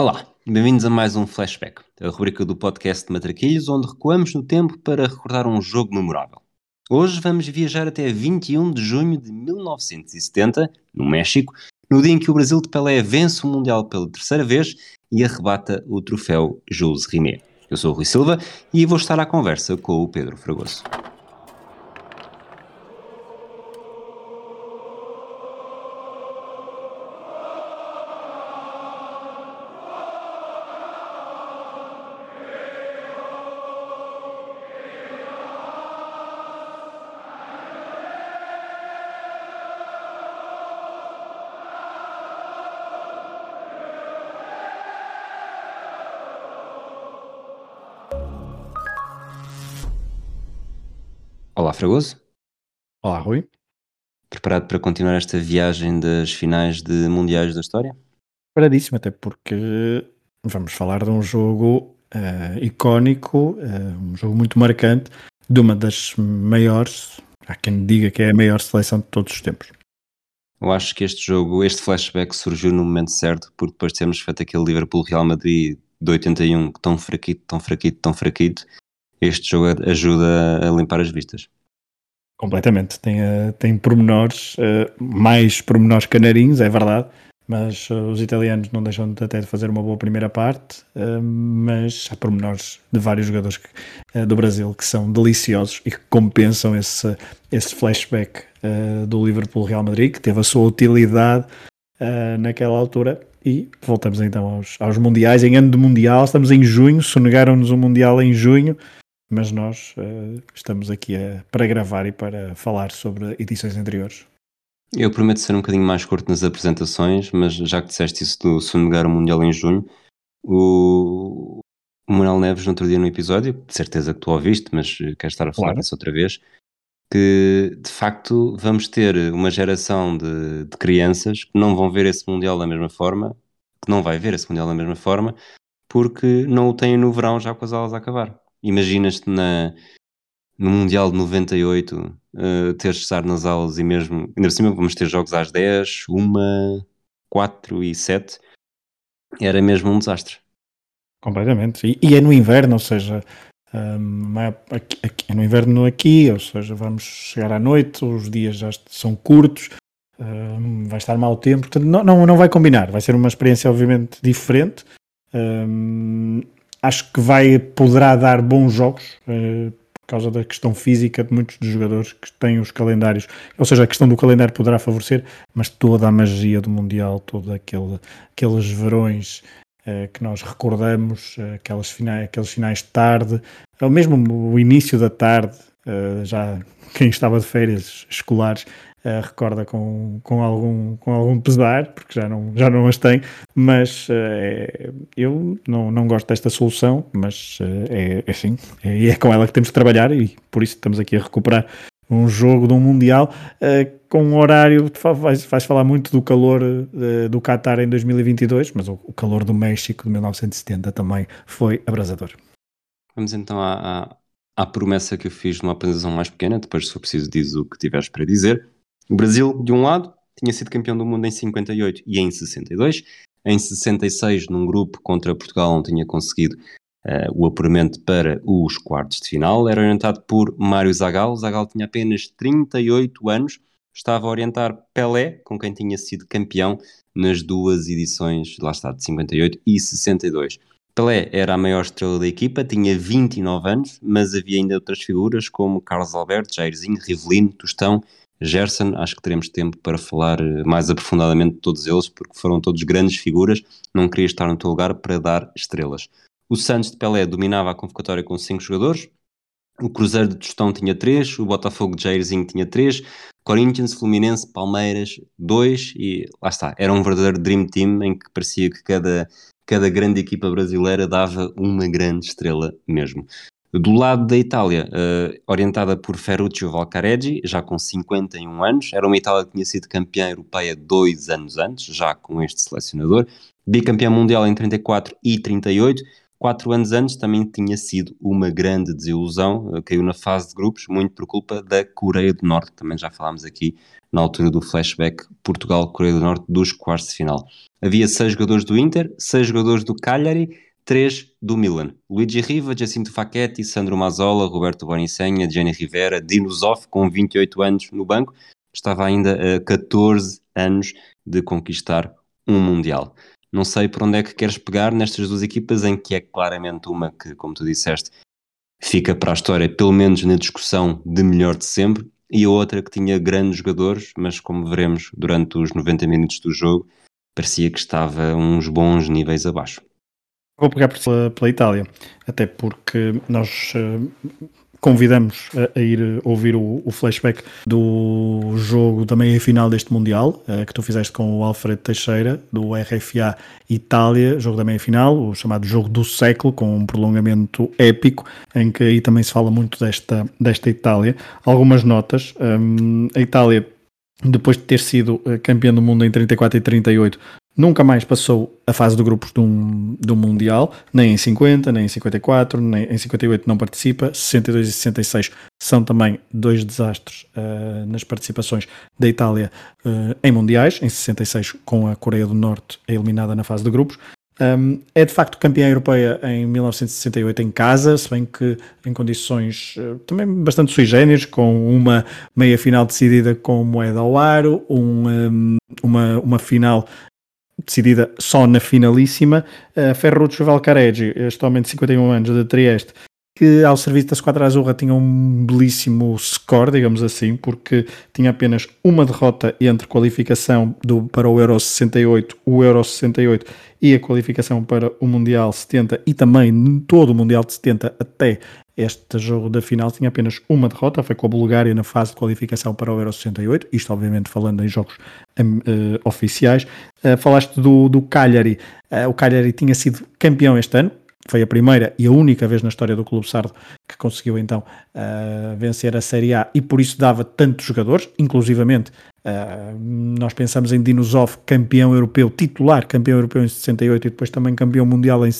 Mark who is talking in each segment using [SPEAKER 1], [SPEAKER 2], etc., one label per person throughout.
[SPEAKER 1] Olá, bem-vindos a mais um Flashback, a rubrica do podcast de Matraquilhos, onde recuamos no tempo para recordar um jogo memorável. Hoje vamos viajar até 21 de junho de 1970, no México, no dia em que o Brasil de Pelé vence o Mundial pela terceira vez e arrebata o troféu Jules Rimet. Eu sou o Rui Silva e vou estar à conversa com o Pedro Fragoso. Fragoso.
[SPEAKER 2] Olá, Rui.
[SPEAKER 1] Preparado para continuar esta viagem das finais de Mundiais da História?
[SPEAKER 2] Preparadíssimo, até porque vamos falar de um jogo uh, icónico, uh, um jogo muito marcante, de uma das maiores, há quem diga que é a maior seleção de todos os tempos.
[SPEAKER 1] Eu acho que este jogo, este flashback surgiu no momento certo, porque depois de termos feito aquele Liverpool-Real Madrid de 81, tão fraquito, tão fraquito, tão fraquito, este jogo ajuda a limpar as vistas.
[SPEAKER 2] Completamente. Tem, uh, tem pormenores, uh, mais pormenores canarinhos, é verdade, mas uh, os italianos não deixam de, até de fazer uma boa primeira parte, mas há pormenores de vários jogadores que, do Brasil que são deliciosos e que compensam esse, esse flashback do Liverpool-Real Madrid, que teve a sua utilidade naquela altura. E voltamos então aos, aos Mundiais. Em ano de Mundial, estamos em junho, sonegaram-nos o Mundial em junho mas nós uh, estamos aqui a, para gravar e para falar sobre edições anteriores.
[SPEAKER 1] Eu prometo ser um bocadinho mais curto nas apresentações, mas já que disseste isso do sonegar o Mundial em junho, o, o Manuel Neves, no outro dia no episódio, de certeza que tu ouviste, mas quero estar a falar claro. disso outra vez, que de facto vamos ter uma geração de, de crianças que não vão ver esse Mundial da mesma forma, que não vai ver esse Mundial da mesma forma, porque não o têm no verão já com as aulas a acabar. Imaginas-te na, no Mundial de 98 uh, teres de estar nas aulas e mesmo, ainda por cima vamos ter jogos às 10, 1, 4 e 7, era mesmo um desastre.
[SPEAKER 2] Completamente. E, e é no inverno, ou seja, um, é, aqui, aqui, é no inverno aqui, ou seja, vamos chegar à noite, os dias já são curtos, um, vai estar mau tempo, portanto não, não, não vai combinar, vai ser uma experiência obviamente diferente. Um, acho que vai, poderá dar bons jogos uh, por causa da questão física de muitos dos jogadores que têm os calendários, ou seja, a questão do calendário poderá favorecer, mas toda a magia do Mundial, todos aquele, aqueles verões uh, que nós recordamos, uh, aquelas finais, aqueles finais de tarde, ou mesmo o início da tarde, já quem estava de férias escolares uh, recorda com, com, algum, com algum pesar, porque já não, já não as tem, mas uh, eu não, não gosto desta solução, mas uh, é, é assim, é, é com ela que temos que trabalhar e por isso estamos aqui a recuperar um jogo de um Mundial com um horário, vais, vais falar muito do calor do Qatar em 2022, mas o, o, calor do México de 1970 também foi abrasador.
[SPEAKER 1] Vamos então à, à, à promessa que eu fiz numa apresentação mais pequena, depois se for preciso diz o que tiveres para dizer. O Brasil, de um lado, tinha sido campeão do mundo em 58 e em 62. Em 66, num grupo contra Portugal, não tinha conseguido uh, o apuramento para os quartos de final. Era orientado por Mário Zagal. Zagal tinha apenas 38 anos. Estava a orientar Pelé, com quem tinha sido campeão nas duas edições, lá está, de 58 e 62. Pelé era a maior estrela da equipa, tinha 29 anos, mas havia ainda outras figuras como Carlos Alberto, Jairzinho, Rivelino, Tostão Gerson, acho que teremos tempo para falar eh, mais aprofundadamente de todos eles, porque foram todos grandes figuras, não queria estar no teu lugar para dar estrelas. O Santos de Pelé dominava a convocatória com 5 jogadores, o Cruzeiro de Tostão tinha 3, o Botafogo de Jairzinho tinha 3, Corinthians, Fluminense, Palmeiras, 2 e lá está, era um verdadeiro Dream Team em que parecia que cada, cada grande equipa brasileira dava uma grande estrela mesmo. Do lado da Itália, uh, orientada por Ferruccio Valcareggi, já com 51 anos, era uma Itália que tinha sido campeã europeia dois anos antes, já com este selecionador, bicampeã mundial em 34 e 38, quatro anos antes também tinha sido uma grande desilusão, eh, caiu na fase de grupos, muito por culpa da Coreia do Norte, também já falámos aqui na altura do flashback Portugal-Coreia do Norte dos quartos de final. Havia seis jogadores do Inter, seis jogadores do Cagliari, três do Milan. Luigi Riva, Jacinto Facchetti, Sandro Mazzola, Roberto Bonicenha, Gianni Rivera, Dino Zoff, com 28 anos no banco, estava ainda a 14 anos de conquistar um Mundial. Não sei por onde é que queres pegar nestas duas equipas, em que é claramente uma que, como tu disseste, fica para a história, pelo menos na discussão de melhor de sempre, e a outra que tinha grandes jogadores, mas como veremos durante os 90 minutos do jogo, parecia que estava uns bons níveis abaixo.
[SPEAKER 2] Vou pegar pela, pela Itália, até porque nós uh, convidamos a, a, ir ouvir o, o, flashback do jogo da meia-final deste Mundial, uh, que tu fizeste com o Alfredo Teixeira, do RFA Itália, jogo da meia-final, o chamado jogo do século, com um prolongamento épico, em que aí também se fala muito desta, desta Itália. Algumas notas. Um, a Itália depois de ter sido eh, campeão do mundo em 34 e 38, Nunca mais passou a fase de grupos de um, de um Mundial, nem em 50, nem em 54, nem em 58 não participa, 62 e 66 são também dois desastres uh, nas participações da Itália uh, em Mundiais, em 66 com a Coreia do Norte eliminada na fase de grupos. Um, é de facto campeã europeia em 1968 em casa, se bem que em condições uh, também bastante sui generis, com uma meia final decidida com moeda ao aro, um, um, uma, uma final decidida só na finalíssima, uh, Ferruccio Valcareggi, este homem de 51 anos de Trieste, que ao serviço da Squadra Azurra tinha um belíssimo score, digamos assim, porque tinha apenas uma derrota entre qualificação do, para o Euro 68, o Euro 68 e a qualificação para o Mundial 70 e também todo o Mundial de 70 até este jogo da final tinha apenas uma derrota, foi com a Bulgária na fase de qualificação para o Euro 68, isto obviamente falando em jogos uh, oficiais. Uh, falaste do, do Cagliari, uh, o Cagliari tinha sido campeão este ano, foi a primeira e a única vez na história do Clube Sardo que conseguiu então uh, vencer a Série A e por isso dava tantos jogadores, inclusivamente uh, nós pensamos em Dinosov, campeão europeu, titular, campeão europeu em 68 e depois também campeão mundial em,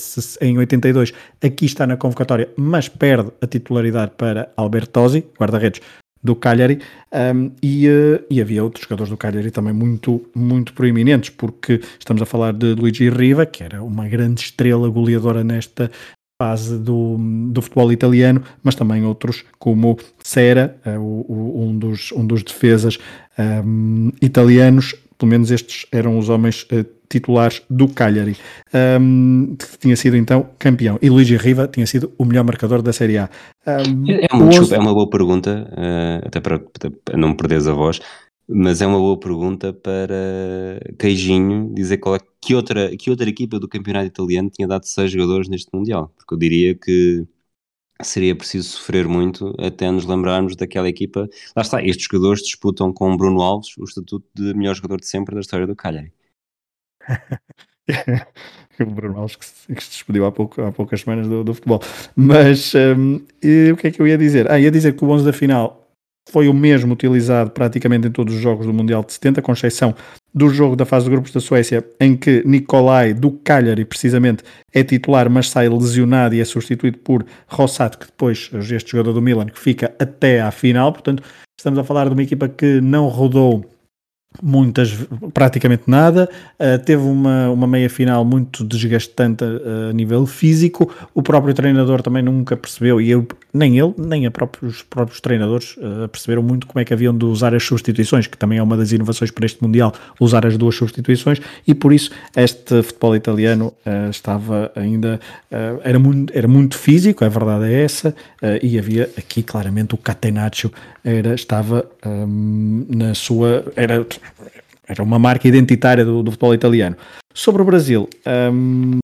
[SPEAKER 2] em 82, aqui está na convocatória, mas perde a titularidade para Albertosi, guarda-redes do Cagliari um, e, uh, e, havia outros jogadores do Cagliari também muito, muito proeminentes, porque estamos a falar de Luigi Riva, que era uma grande estrela goleadora nesta fase do, do futebol italiano, mas também outros como Sera, uh, o, um, dos, um dos defesas um, italianos, pelo menos estes eram os homens uh, titulares do Cagliari, um, que tinha sido então campeão. E Luigi Riva tinha sido o melhor marcador da Série A.
[SPEAKER 1] Um, é, uma, desculpa, é uma boa pergunta, uh, até para, para, não perderes a voz, mas é uma boa pergunta para Queijinho dizer qual é, que, outra, que outra equipa do campeonato italiano tinha dado seis jogadores neste Mundial, porque eu diria que seria preciso sofrer muito até nos lembrarmos daquela equipa. Lá está, estes jogadores disputam com Bruno Alves o estatuto de melhor jogador de sempre da história do Cagliari.
[SPEAKER 2] o Bruno Alves que se, que se despediu há, pouco, há poucas semanas do, do futebol. Mas um, o que é que eu ia dizer? Ah, ia dizer que o 11 da final foi o mesmo utilizado praticamente em todos os jogos do Mundial de 70, com exceção do jogo da fase de grupos da Suécia, em que Nicolai do Cagliari, precisamente, é titular, mas sai lesionado e é substituído por Rossato, que depois, este jogador do Milan, que fica até à final. Portanto, estamos a falar de uma equipa que não rodou muitas, praticamente nada, uh, teve uma, uma meia final muito desgastante a, a, nível físico, o próprio treinador também nunca percebeu, e eu, nem ele, nem os próprios treinadores uh, perceberam muito como é que haviam de usar as substituições, que também é uma das inovações para este Mundial, usar as duas substituições, e por isso este futebol italiano uh, estava ainda, era, muito, era muito físico, a verdade é essa, e havia aqui claramente o Catenaccio, era, estava um, na sua, era era uma marca identitária do, do futebol italiano. Sobre o Brasil, um,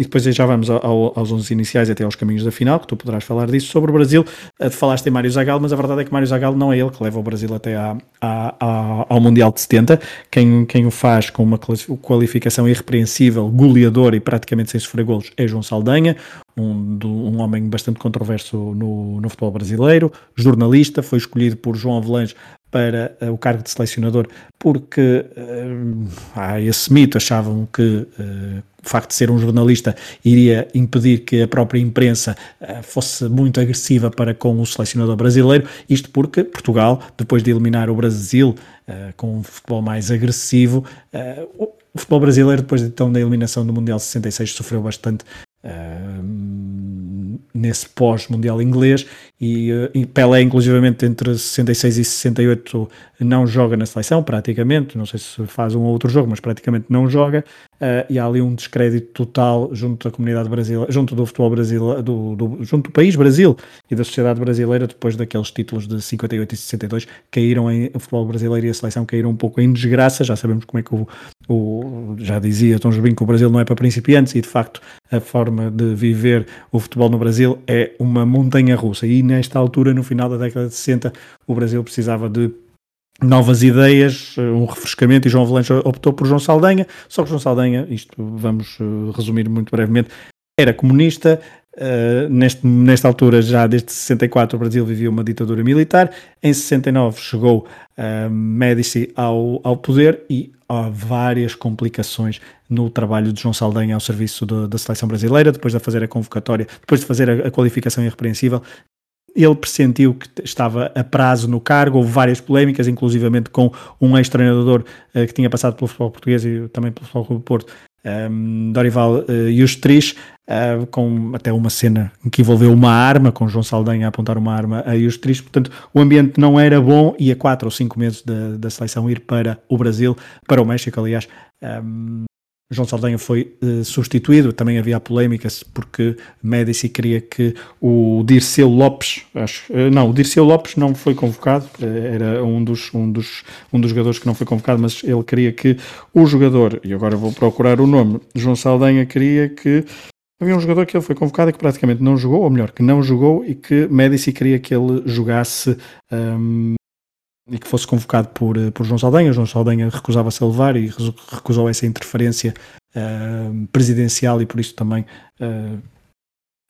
[SPEAKER 2] e depois já vamos ao, aos 11 iniciais até aos caminhos da final, que tu poderás falar disso. Sobre o Brasil, uh, falaste em Mário Zagallo, mas a verdade é que Mário Zagallo não é ele que leva o Brasil até à, à, à, ao Mundial de 70. Quem, quem o faz com uma qualificação irrepreensível, goleador e praticamente sem sofrer golos é João Saldanha, um, um homem bastante controverso no, no futebol brasileiro, jornalista, foi escolhido por João Avelange para uh, o cargo de selecionador, porque uh, há esse mito, achavam que uh, o facto de ser um jornalista iria impedir que a própria imprensa fosse muito agressiva para com o selecionador brasileiro, isto porque Portugal, depois de eliminar o Brasil com um futebol mais agressivo, o futebol brasileiro, depois então da eliminação do Mundial 66, sofreu bastante nesse pós-mundial inglês e, uh, e, Pelé inclusivamente entre 66 e 68 não joga na seleção praticamente, não sei se faz um ou outro jogo, mas praticamente não joga uh, e há ali um descrédito total junto da comunidade brasileira, junto do futebol brasileiro, do, do, junto do país Brasil e da sociedade brasileira depois daqueles títulos de 58 e 62 caíram em, o futebol brasileiro e a seleção caíram um pouco em desgraça, já sabemos como é que o, o já dizia Tom Jobim que o Brasil não é para principiantes e de facto a forma de viver o futebol no Brasil é uma montanha russa. E nesta altura, no final da década de 60, o Brasil precisava de novas ideias, eh, um refrescamento e João Valença optou por João Saldanha, só que João Saldanha, isto vamos eh, resumir muito brevemente, era comunista, uh, neste, nesta altura já desde 64 o Brasil vivia uma ditadura militar, em 69 chegou uh, Médici ao, ao poder e há várias complicações no trabalho de João Saldanha ao serviço de, da seleção brasileira, depois de fazer a convocatória, depois de fazer a, a qualificação irrepreensível, ele pressentiu que estava a prazo no cargo, houve várias polémicas, inclusivamente com um ex-treinador uh, que tinha passado pelo futebol português e também pelo futebol do Porto, um, ehm, Dorival uh, Justrich, uh, com até uma cena que envolveu uma arma, com João Saldanha a apontar uma arma a Justrich, portanto o ambiente não era bom e a quatro ou cinco meses da, da seleção ir para o Brasil, para o México aliás, um, ehm, João Saldanha foi uh, substituído, também havia polémicas porque Médici queria que o Dirceu Lopes, acho, uh, não, o Dirceu Lopes não foi convocado, uh, era um dos, um, dos, um dos jogadores que não foi convocado, mas ele queria que o jogador, e agora vou procurar o nome, João Saldanha queria que havia um jogador que ele foi convocado e que praticamente não jogou, ou melhor, que não jogou e que Médici queria que ele jogasse um, e que fosse convocado por, eh, por João Saldanha. João Saldanha recusava-se a levar e recusou essa interferência uh, presidencial e por isso também uh,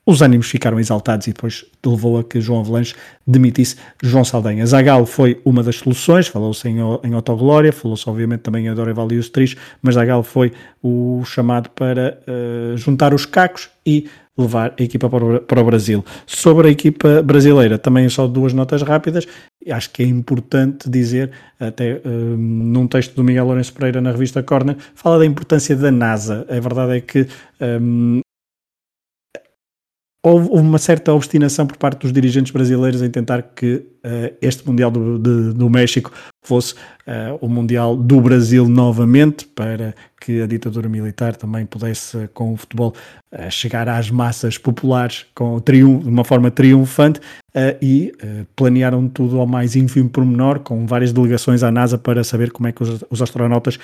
[SPEAKER 2] os ânimos ficaram exaltados e depois levou a que João Avelange demitisse João Saldanha. Zagal foi uma das soluções, falou-se em, em falou-se obviamente também em Dorival e os Tris, mas Zagal foi o chamado para uh, juntar os cacos e levar a equipa para o, Brasil. Sobre a equipa brasileira, também só duas notas rápidas. Acho que é importante dizer, até um, num texto do Miguel Lourenço Pereira na revista Corner, fala da importância da NASA. A verdade é que um, houve uma certa obstinação por parte dos dirigentes brasileiros em tentar que uh, este Mundial do, de, do México fosse uh, o Mundial do Brasil novamente, para que a ditadura militar também pudesse, com o futebol, uh, chegar às massas populares com triunfo, de uma forma triunfante e planearam tudo ao mais ínfimo pormenor, com várias delegações à NASA para saber como é que os, os astronautas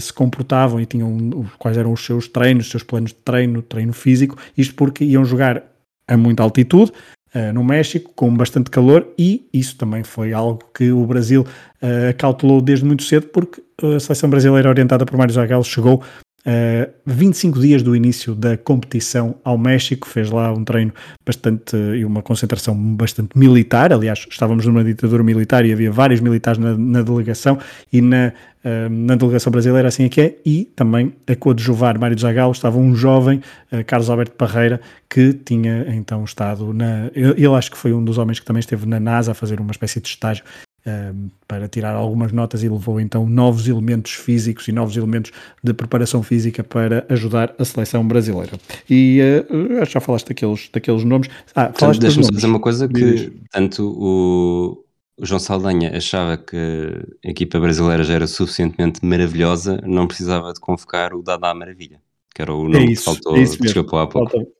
[SPEAKER 2] se comportavam e tinham quais eram os seus treinos, os seus planos de treino, treino físico, isto porque iam jogar a muita altitude, uh, no México, com bastante calor, e isso também foi algo que o Brasil uh, desde muito cedo, porque a seleção brasileira orientada por Mário Zagallo chegou Uh, 25 dias do início da competição ao México, fez lá um treino bastante e uma concentração bastante militar. Aliás, estávamos numa ditadura militar e havia vários militares na, na delegação e na, uh, na delegação brasileira, assim é que é. E também a coadjuvar Mário Zagallo estava um jovem, uh, Carlos Alberto Parreira, que tinha então estado na. Ele acho que foi um dos homens que também esteve na NASA a fazer uma espécie de estágio um, para tirar algumas notas e levou então novos elementos físicos e novos elementos de preparação física para ajudar a seleção brasileira. E uh, já falaste daqueles, daqueles nomes.
[SPEAKER 1] Ah, falaste Deixa-me dizer uma coisa que tanto o, o João Saldanha achava que a equipa brasileira já era suficientemente maravilhosa, não precisava de convocar o Dada Maravilha, que era o nome é isso, que faltou, é que escapou há pouco. Falta,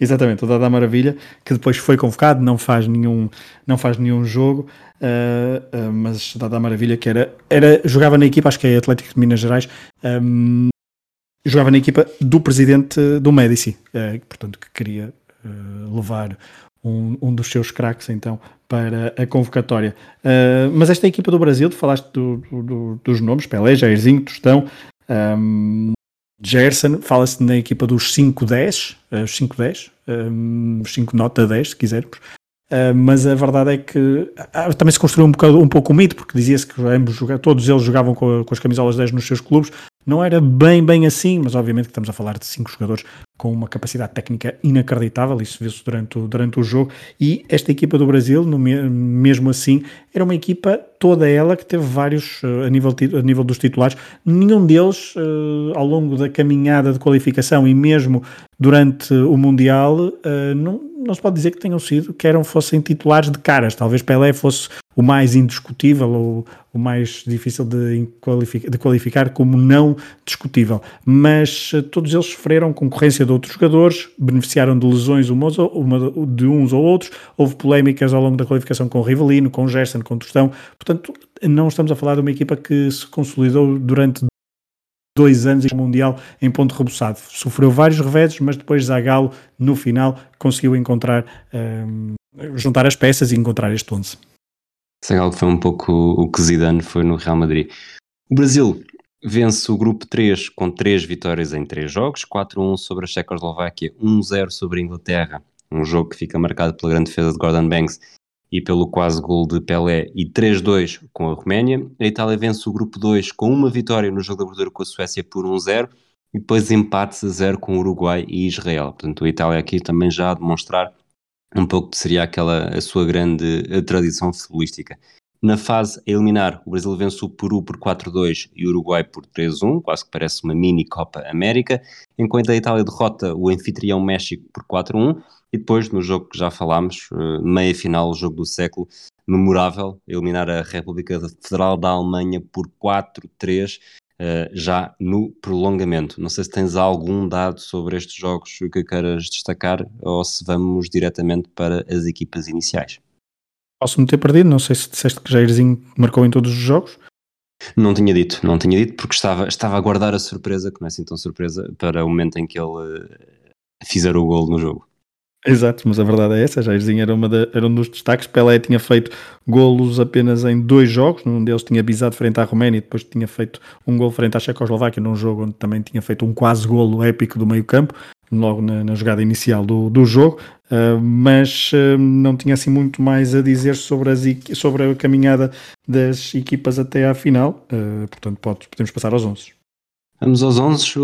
[SPEAKER 2] Exatamente, o Dada Maravilha, que depois foi convocado, não faz nenhum, não faz nenhum jogo, uh, uh, mas Dada Maravilha que era, era, jogava na equipa, acho que é Atlético de Minas Gerais, um, jogava na equipa do presidente do Médici, uh, portanto que queria levar um, um, dos seus craques então para a convocatória. mas esta equipa do Brasil, tu falaste do, do, dos nomes, Pelé, Jairzinho, Tostão, um, Gerson, fala-se na equipa dos 5-10, os 5-10, um, 5 nota 10, se quisermos. Uh, mas a verdade é que uh, também se construiu um, bocado, um pouco o mito, porque dizia-se que ambos, todos eles jogavam com, com, as camisolas 10 nos seus clubes. Não era bem, bem assim, mas obviamente que estamos a falar de cinco jogadores com uma capacidade técnica inacreditável, isso viu-se durante, o, durante o jogo. E esta equipa do Brasil, no, mesmo assim, era uma equipa toda ela que teve vários uh, a, nível, a nível dos titulares. Nenhum deles, ao longo da caminhada de qualificação e mesmo durante o Mundial, não não se pode dizer que tenham sido, que eram, fossem titulares de caras. Talvez Pelé fosse o mais indiscutível ou o mais difícil de qualificar, de qualificar como não discutível. Mas uh, todos eles sofreram concorrência de outros jogadores, beneficiaram de lesões uma, de uns ou outros. Houve polémicas ao longo da qualificação com o Rivelino, com o Gerson, com o Tostão. Portanto, não estamos a falar de uma equipa que se consolidou durante dois anos em Mundial em ponto rebuçado. Sofreu vários reveses, mas depois Zagallo, no final, conseguiu encontrar, um, juntar as peças e encontrar este 11.
[SPEAKER 1] Zagallo foi um pouco o que Zidane foi no Real Madrid. O Brasil vence o grupo 3 com 3 vitórias em 3 jogos, 4-1 sobre a Checoslováquia, 1-0 sobre a Inglaterra, um jogo que fica marcado pela grande defesa de Gordon Banks e pelo quase gol de Pelé e 3-2 com a Roménia. A Itália vence o grupo 2 com uma vitória no jogo de abertura com a Suécia por 1-0 e depois empates a 0 com o Uruguai e Israel. Portanto, a Itália aqui também já a demonstrar um pouco que seria aquela a sua grande a tradição futebolística. Na fase a eliminar, o Brasil vence o Peru por 4-2 e o Uruguai por 3-1, quase que parece uma mini Copa América, enquanto a Itália derrota o anfitrião México por 4-1 e depois, no jogo que já falámos, eh, meia final, o jogo do século, memorável, eliminar a República Federal da Alemanha por 4-3, eh, já no prolongamento. Não sei se tens algum dado sobre estes jogos que queiras destacar ou se vamos diretamente para as equipas iniciais.
[SPEAKER 2] Posso-me ter perdido, não sei se disseste que Jairzinho marcou em todos os jogos.
[SPEAKER 1] Não tinha dito, não tinha dito, porque estava, estava a guardar a surpresa, que não é assim tão surpresa, para o momento em que ele uh, fizer o gol no jogo.
[SPEAKER 2] Exato, mas a verdade é essa, Jairzinho era, uma era um dos destaques, Pelé tinha feito golos apenas em dois jogos, num deles tinha bisado frente à Roménia e depois tinha feito um gol frente à Checoslováquia, num jogo onde também tinha feito um quase golo épico do meio campo, logo na, na jogada inicial do, do jogo, uh, mas uh, não tinha assim muito mais a dizer sobre, as, sobre a caminhada das equipas até à final, uh, portanto pode, podemos passar aos 11.
[SPEAKER 1] Vamos aos 11.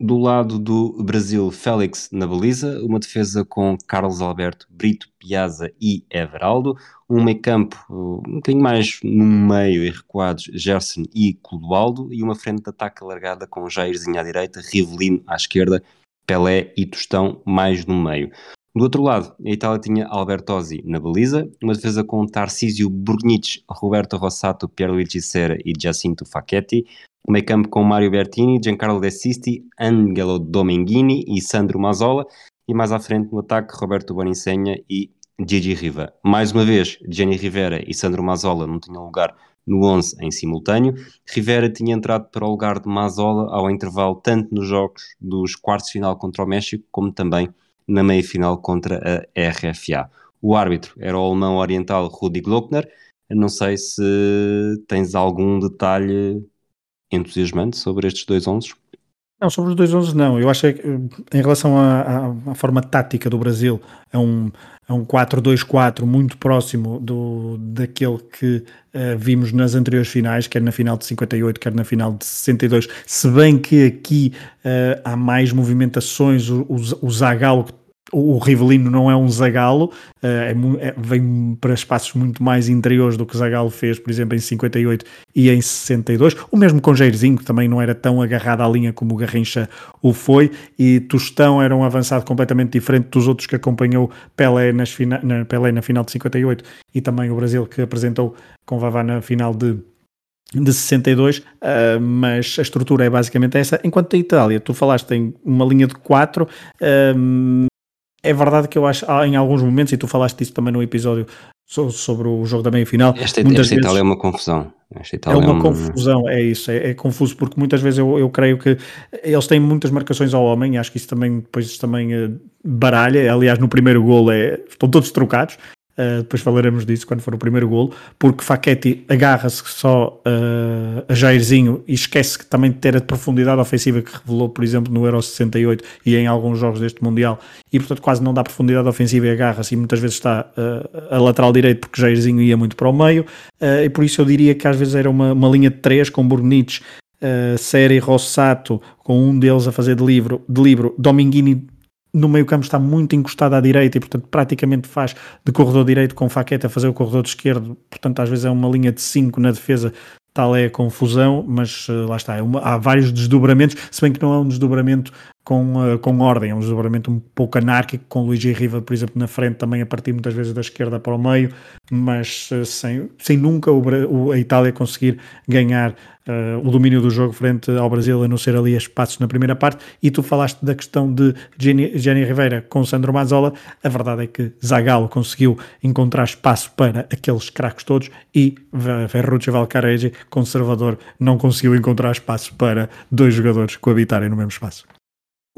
[SPEAKER 1] Do lado do Brasil, Félix na baliza, uma defesa com Carlos Alberto, Brito, Piazza e Everaldo, um meio campo um bocadinho mais no meio e recuados, Gerson e Clodoaldo, e uma frente de ataque alargada com Jairzinho à direita, Rivelino à esquerda, Pelé e Tostão mais no meio. Do outro lado, a Itália tinha Albertosi na baliza, uma defesa com Tarcísio Burnic, Roberto Rossato, Pierluigi Serra e Giacinto Facchetti, meio campo com Mario Bertini, Giancarlo De Sisti, Angelo Domenghini e Sandro Mazzola, e mais à frente no ataque Roberto Bonicenha e Gigi Riva. Mais uma vez, Gianni Rivera e Sandro Mazzola não tinham lugar no 11 em simultâneo. Rivera tinha entrado para o lugar de Mazzola ao intervalo tanto nos jogos dos quartos de final contra o México, como também na meia-final contra a RFA. O árbitro era o alemão oriental Rudi Glockner. Não sei se tens algum detalhe entusiasmante sobre estes dois 11?
[SPEAKER 2] Não, sobre os dois 11 não. Eu acho que em relação à, à, à forma tática do Brasil, é um, é um 4-2-4 muito próximo do, daquele que uh, vimos nas anteriores finais, quer na final de 58, quer na final de 62. Se bem que aqui uh, há mais movimentações, o, o, o Zagallo que o Rivelino não é um Zagalo, eh, é, é, vem para espaços muito mais interiores do que Zagalo fez, por exemplo, em 58 e em 62. O mesmo com Jairzinho, que também não era tão agarrado à linha como o Garrincha o foi, e Tostão era um avançado completamente diferente dos outros que acompanhou Pelé, nas fina, na, Pelé na final de 58 e também o Brasil que apresentou com Vavá na final de de 62, uh, mas a estrutura é basicamente essa. Enquanto a Itália, tu falaste em uma linha de 4, uh, é verdade que eu acho, em alguns momentos, e tu falaste disso também no episódio sobre o jogo da meia-final.
[SPEAKER 1] Esta, esta vezes, Itália é uma confusão.
[SPEAKER 2] é uma é um... confusão, é isso, é, é, confuso, porque muitas vezes eu, eu creio que eles têm muitas marcações ao homem, e acho que isso também depois também uh, baralha. Aliás, no primeiro gol é, estão todos trocados, Uh, depois falaremos disso quando for o primeiro golo, porque Faquetti agarra-se só uh, a Jairzinho e esquece que também de ter a profundidade ofensiva que revelou, por exemplo, no Euro 68 e em alguns jogos deste Mundial, e portanto quase não dá profundidade ofensiva e agarra-se e muitas vezes está uh, a lateral direito porque Jairzinho ia muito para o meio, e por isso eu diria que às vezes era uma, uma linha de três com Burnic, uh, Seri Rossato, com um deles a fazer de livro, de livro Dominguini no meio campo está muito encostado à direita e portanto praticamente faz de corredor direito com Faqueta fazer o corredor esquerdo, portanto às vezes é uma linha de 5 na defesa, tal é a confusão, mas uh, lá está, é uma, há vários desdobramentos, se bem que não é um desdobramento com, uh, com ordem, é um desdobramento um pouco anárquico, com e Riva, por exemplo, na frente, também a partir muitas vezes da esquerda para o meio, mas uh, sem, sem nunca o, o, a Itália conseguir ganhar uh, o domínio do jogo frente ao Brasil, a não ser ali espaços na primeira parte. E tu falaste da questão de Jenny, Jenny Rivera com Sandro Mazzola. A verdade é que Zagallo conseguiu encontrar espaço para aqueles craques todos e Ferruccio Valcaregi, conservador, não conseguiu encontrar espaço para dois jogadores coabitarem no mesmo espaço.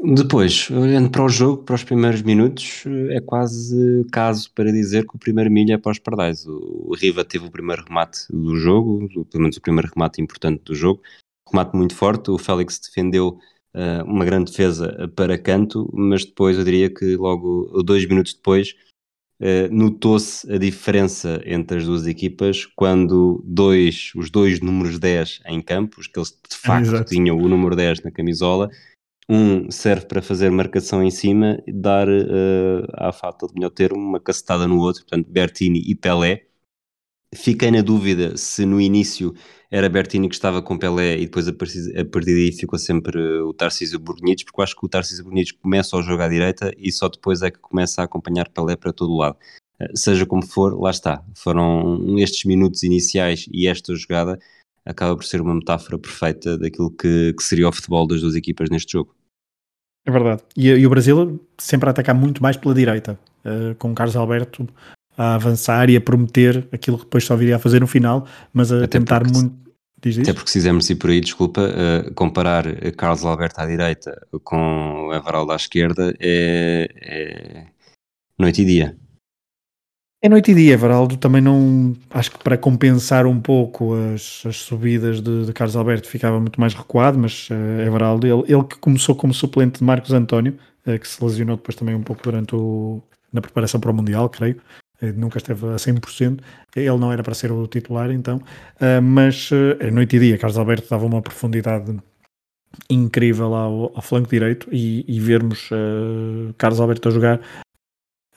[SPEAKER 1] Depois, olhando para o jogo, para os primeiros minutos, é quase caso para dizer que o primeiro milho é para os pardais. O Riva teve o primeiro remate do jogo, pelo menos o primeiro remate importante do jogo, remate muito forte. O Félix defendeu uh, uma grande defesa para canto, mas depois eu diria que logo dois minutos depois uh, notou-se a diferença entre as duas equipas quando dois, os dois números 10 em campo, os que eles de facto é, tinham o número 10 na camisola, um serve para fazer marcação em cima dar uh, à falta de melhor termo uma cacetada no outro, portanto Bertini e Pelé. Fiquei na dúvida se no início era Bertini que estava com Pelé e depois a partir, a partir daí ficou sempre o Tarcísio Borgnites, porque eu acho que o Tarcísio Borgnites começa o jogo à direita e só depois é que começa a acompanhar Pelé para todo o lado. Uh, seja como for, lá está. Foram estes minutos iniciais e esta jogada acaba por ser uma metáfora perfeita daquilo que, que seria o futebol das duas equipas neste jogo.
[SPEAKER 2] É verdade. E, e o Brasil sempre a atacar muito mais pela direita, uh, com o Carlos Alberto a avançar e a prometer aquilo que depois só viria a fazer no final, mas a Até tentar muito.
[SPEAKER 1] Diz Até porque se fizermos ir por aí, desculpa, uh, comparar Carlos Alberto à direita com o Everaldo à esquerda é, é noite e dia.
[SPEAKER 2] É noite e dia, Varaldo. Também não. Acho que para compensar um pouco as, as subidas de, de, Carlos Alberto ficava muito mais recuado, mas uh. Ele, ele que começou como suplente de Marcos António, uh, que se lesionou depois também um pouco durante o. na preparação para o Mundial, creio. Uh, nunca esteve a 100%. Ele não era para ser o titular, então. mas é noite e dia. Carlos Alberto dava uma profundidade incrível ao, ao flanco direito e, e vermos Carlos Alberto a jogar.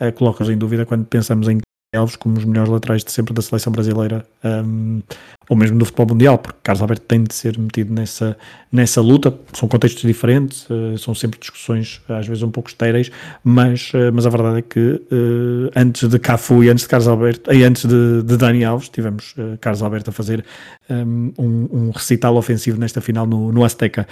[SPEAKER 2] Uh, coloca-nos em dúvida quando pensamos em Alves como os melhores laterais de sempre da seleção brasileira. Um, ou mesmo do futebol mundial, porque Carlos Alberto tem de ser metido nessa, nessa luta. São contextos diferentes, uh, são sempre discussões às vezes um pouco estéreis, mas, uh, mas a verdade é que uh, antes de Cafu e antes de Carlos Alberto, e antes de, de Dani Alves, tivemos Carlos Alberto a fazer um, um, recital ofensivo nesta final no, no Azteca.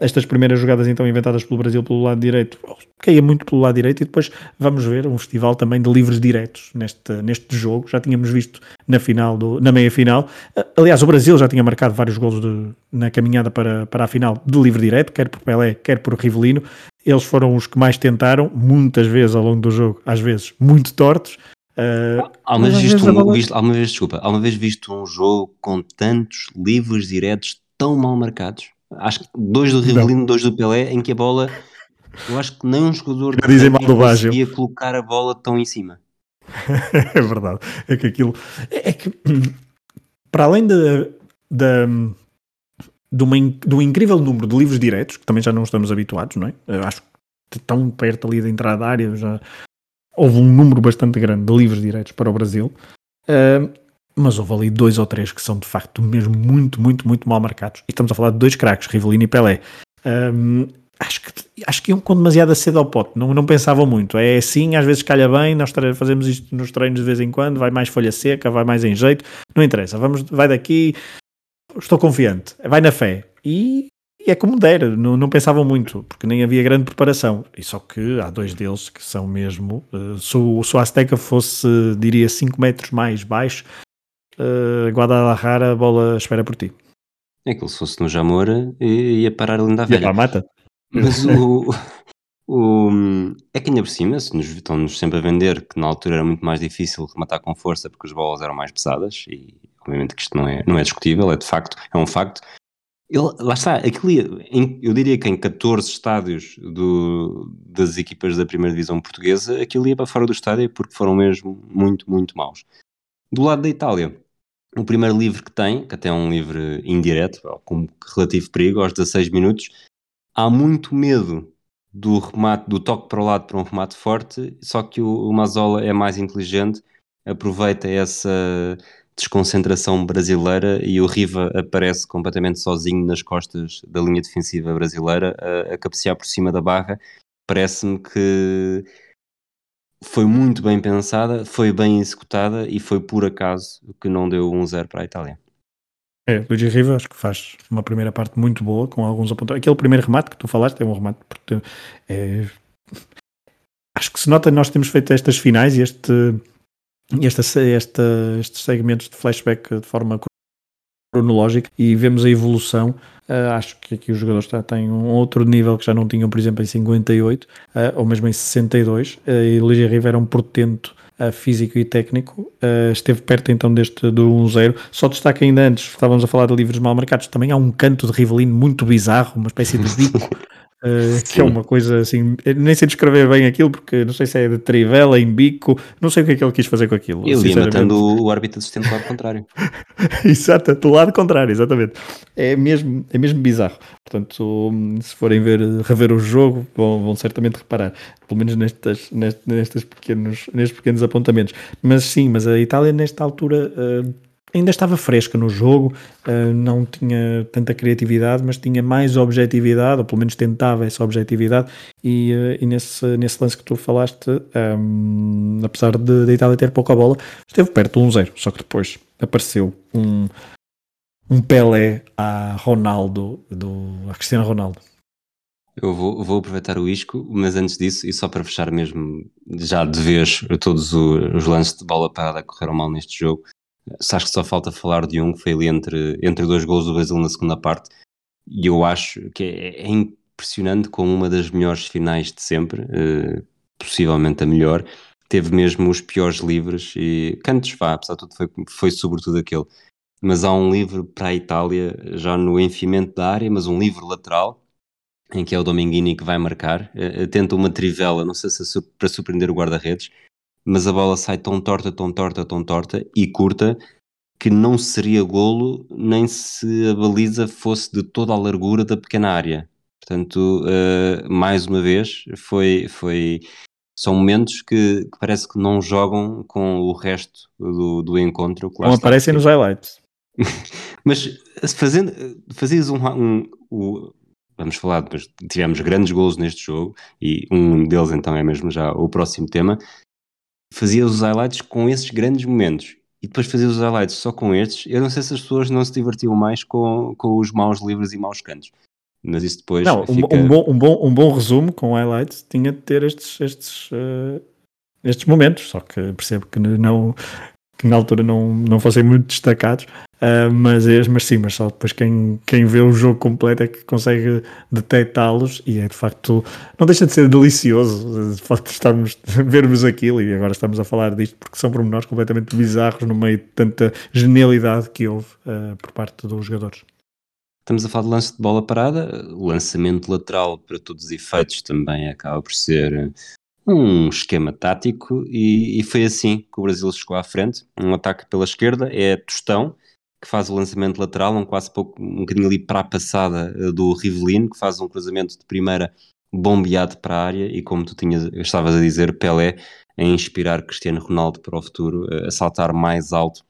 [SPEAKER 2] estas primeiras jogadas então inventadas pelo Brasil pelo lado direito, caía muito pelo lado direito e depois vamos ver um festival também de livres diretos neste, neste jogo. Já tínhamos visto na final, do, na meia final. Aliás, o Brasil já tinha marcado vários golos de, na caminhada para, para a final de livre direto, quer por Pelé, quer por Rivelino. Eles foram os que mais tentaram, muitas vezes ao longo do jogo, às vezes muito tortos.
[SPEAKER 1] Uh, alguma, vez visto um, bola... visto, alguma vez, desculpa, alguma vez visto um jogo com tantos livros diretos tão mal marcados? Acho que dois do Rivelino, Não. dois do Pelé, em que a bola eu acho que nem um jogador
[SPEAKER 2] dizem mal do
[SPEAKER 1] conseguia colocar a bola tão em cima.
[SPEAKER 2] é verdade. É que aquilo. É, é que para além de, de, de uma, do incrível número de livros diretos, que também já não estamos habituados, não é? Eu acho que tão perto ali da entrada da área já houve um número bastante grande de livros diretos para o Brasil. Uh, mas houve ali dois ou três que são de facto mesmo muito, muito, muito mal marcados. E estamos a falar de dois craques, Rivelino e Pelé. Um, acho que, acho que iam com demasiada cedo ao pote, não, não pensavam muito. É assim, às vezes calha bem, nós fazemos isto nos treinos de vez em quando, vai mais folha seca, vai mais em jeito, não interessa, vamos, vai daqui, estou confiante, vai na fé. E, e é como der, não, não pensavam muito, porque nem havia grande preparação. E só que há dois deles que são mesmo, uh, se, o, se o Azteca fosse, diria, 5 metros mais baixo, uh, Guadalajara, a bola espera por ti.
[SPEAKER 1] É que ele se fosse no Jamor ia parar ali na velha.
[SPEAKER 2] Ia para a mata.
[SPEAKER 1] Mas o, o, é que ainda por cima, se nos, estão-nos sempre a vender que na altura era muito mais difícil rematar com força porque as bolas eram mais pesadas, e obviamente que isto não é, não é discutível, é de facto, é um facto. Ele, lá está, aquilo ia, em, eu diria que em 14 estádios do, das equipas da primeira divisão portuguesa, aquilo ia para fora do estádio porque foram mesmo muito, muito maus. Do lado da Itália, o primeiro livro que tem, que até é um livro indireto, com relativo perigo, aos 16 minutos, há muito medo do remate, do toque para o lado para um remate forte, só que o, o Mazola é mais inteligente, aproveita essa desconcentração brasileira e o Riva aparece completamente sozinho nas costas da linha defensiva brasileira a, a cabecear por cima da barra. Parece-me que foi muito bem pensada, foi bem executada e foi por acaso que não deu 1-0 para a Itália.
[SPEAKER 2] É, Luigi Riva acho que faz uma primeira parte muito boa, com alguns apontamentos. Aquele primeiro remate que tu falaste é um remate, porque é... acho que se nota nós temos feito estas finais e este, esta, esta, estes segmentos de flashback de forma cronológica e vemos a evolução. Uh, acho que aqui os jogadores já têm um outro nível que já não tinham, por exemplo, em 58 uh, ah, ou mesmo em 62. Uh, e Luigi Riva era um portento físico e técnico, uh, esteve perto então deste do 1-0. Só destaque ainda antes, estávamos a falar de livros mal marcados, também há um canto de Rivelino muito bizarro, uma espécie de bico. Uh, que é uma coisa assim, nem sei descrever bem aquilo, porque não sei se é de trivela, em bico, não sei o que é que ele quis fazer com aquilo.
[SPEAKER 1] Ele ia matando o, árbitro assistente do lado contrário.
[SPEAKER 2] Exato, do lado contrário, exatamente. É mesmo, é mesmo bizarro. Portanto, se forem ver, rever o jogo, vão, vão certamente reparar, pelo menos nestas, nestes, nestes, pequenos, nestes pequenos apontamentos. Mas sim, mas a Itália nesta altura. Uh, ainda estava fresca no jogo, uh, não tinha tanta criatividade, mas tinha mais objetividade, ou pelo menos tentava essa objetividade, e, uh, e nesse, nesse lance que tu falaste, um, apesar de, de Itália ter pouca bola, esteve perto de 1-0, só que depois apareceu um, um Pelé a Ronaldo, do, a Cristiano Ronaldo.
[SPEAKER 1] Eu vou, vou, aproveitar o isco, mas antes disso, e só para fechar mesmo já de vez todos os lances de bola parada correram mal neste jogo, acho que só falta falar de um que foi ali entre, entre dois gols do Brasil na segunda parte, e eu acho que é, é impressionante como uma das melhores finais de sempre, uh, possivelmente a melhor, teve mesmo os piores livros e cantos vá, apesar de tudo foi, foi sobretudo aquele. Mas há um livro para a Itália, já no enfimento da área, mas um livro lateral, em que é o Dominguini que vai marcar, uh, tenta uma trivela, não sei se é para surpreender o guarda-redes, mas a bola sai tão torta, tão torta, tão torta e curta que não seria golo nem se a baliza fosse de toda a largura da pequena área. Portanto, uh, mais uma vez, foi, foi, são momentos que, que, parece que não jogam com o resto do, do encontro.
[SPEAKER 2] não aparecem nos highlights.
[SPEAKER 1] mas fazendo, fazias um, um, um, vamos falar, depois tivemos grandes golos neste jogo e um deles então é mesmo já o próximo tema fazia os highlights com esses grandes momentos e depois fazia os highlights só com estes, eu não sei se as pessoas não se divertiam mais com, com os maus livros e maus cantos. Mas isso depois.
[SPEAKER 2] Não, fica... um, bom, um, bom, um bom resumo com highlights tinha de ter estes, estes, uh, estes momentos, só que percebo que não, que na altura não, não fossem muito destacados, uh, mas, é, mas sim, mas só depois quem, quem vê o jogo completo é que consegue detectá-los e é de facto, não deixa de ser delicioso de facto estarmos, vermos aquilo e agora estamos a falar disto porque são pormenores completamente bizarros no meio de tanta genialidade que houve uh, por parte dos jogadores.
[SPEAKER 1] Estamos a falar de lance de bola parada, lançamento lateral para todos os efeitos também acaba por ser um esquema tático e, e, foi assim que o Brasil chegou à frente. Um ataque pela esquerda é Tostão, que faz o lançamento lateral, um quase pouco, um bocadinho ali para a passada eh, do Rivelino, que faz um cruzamento de primeira bombeado para a área e como tu tinhas, estavas a dizer, Pelé a inspirar Cristiano Ronaldo para o futuro, a saltar mais alto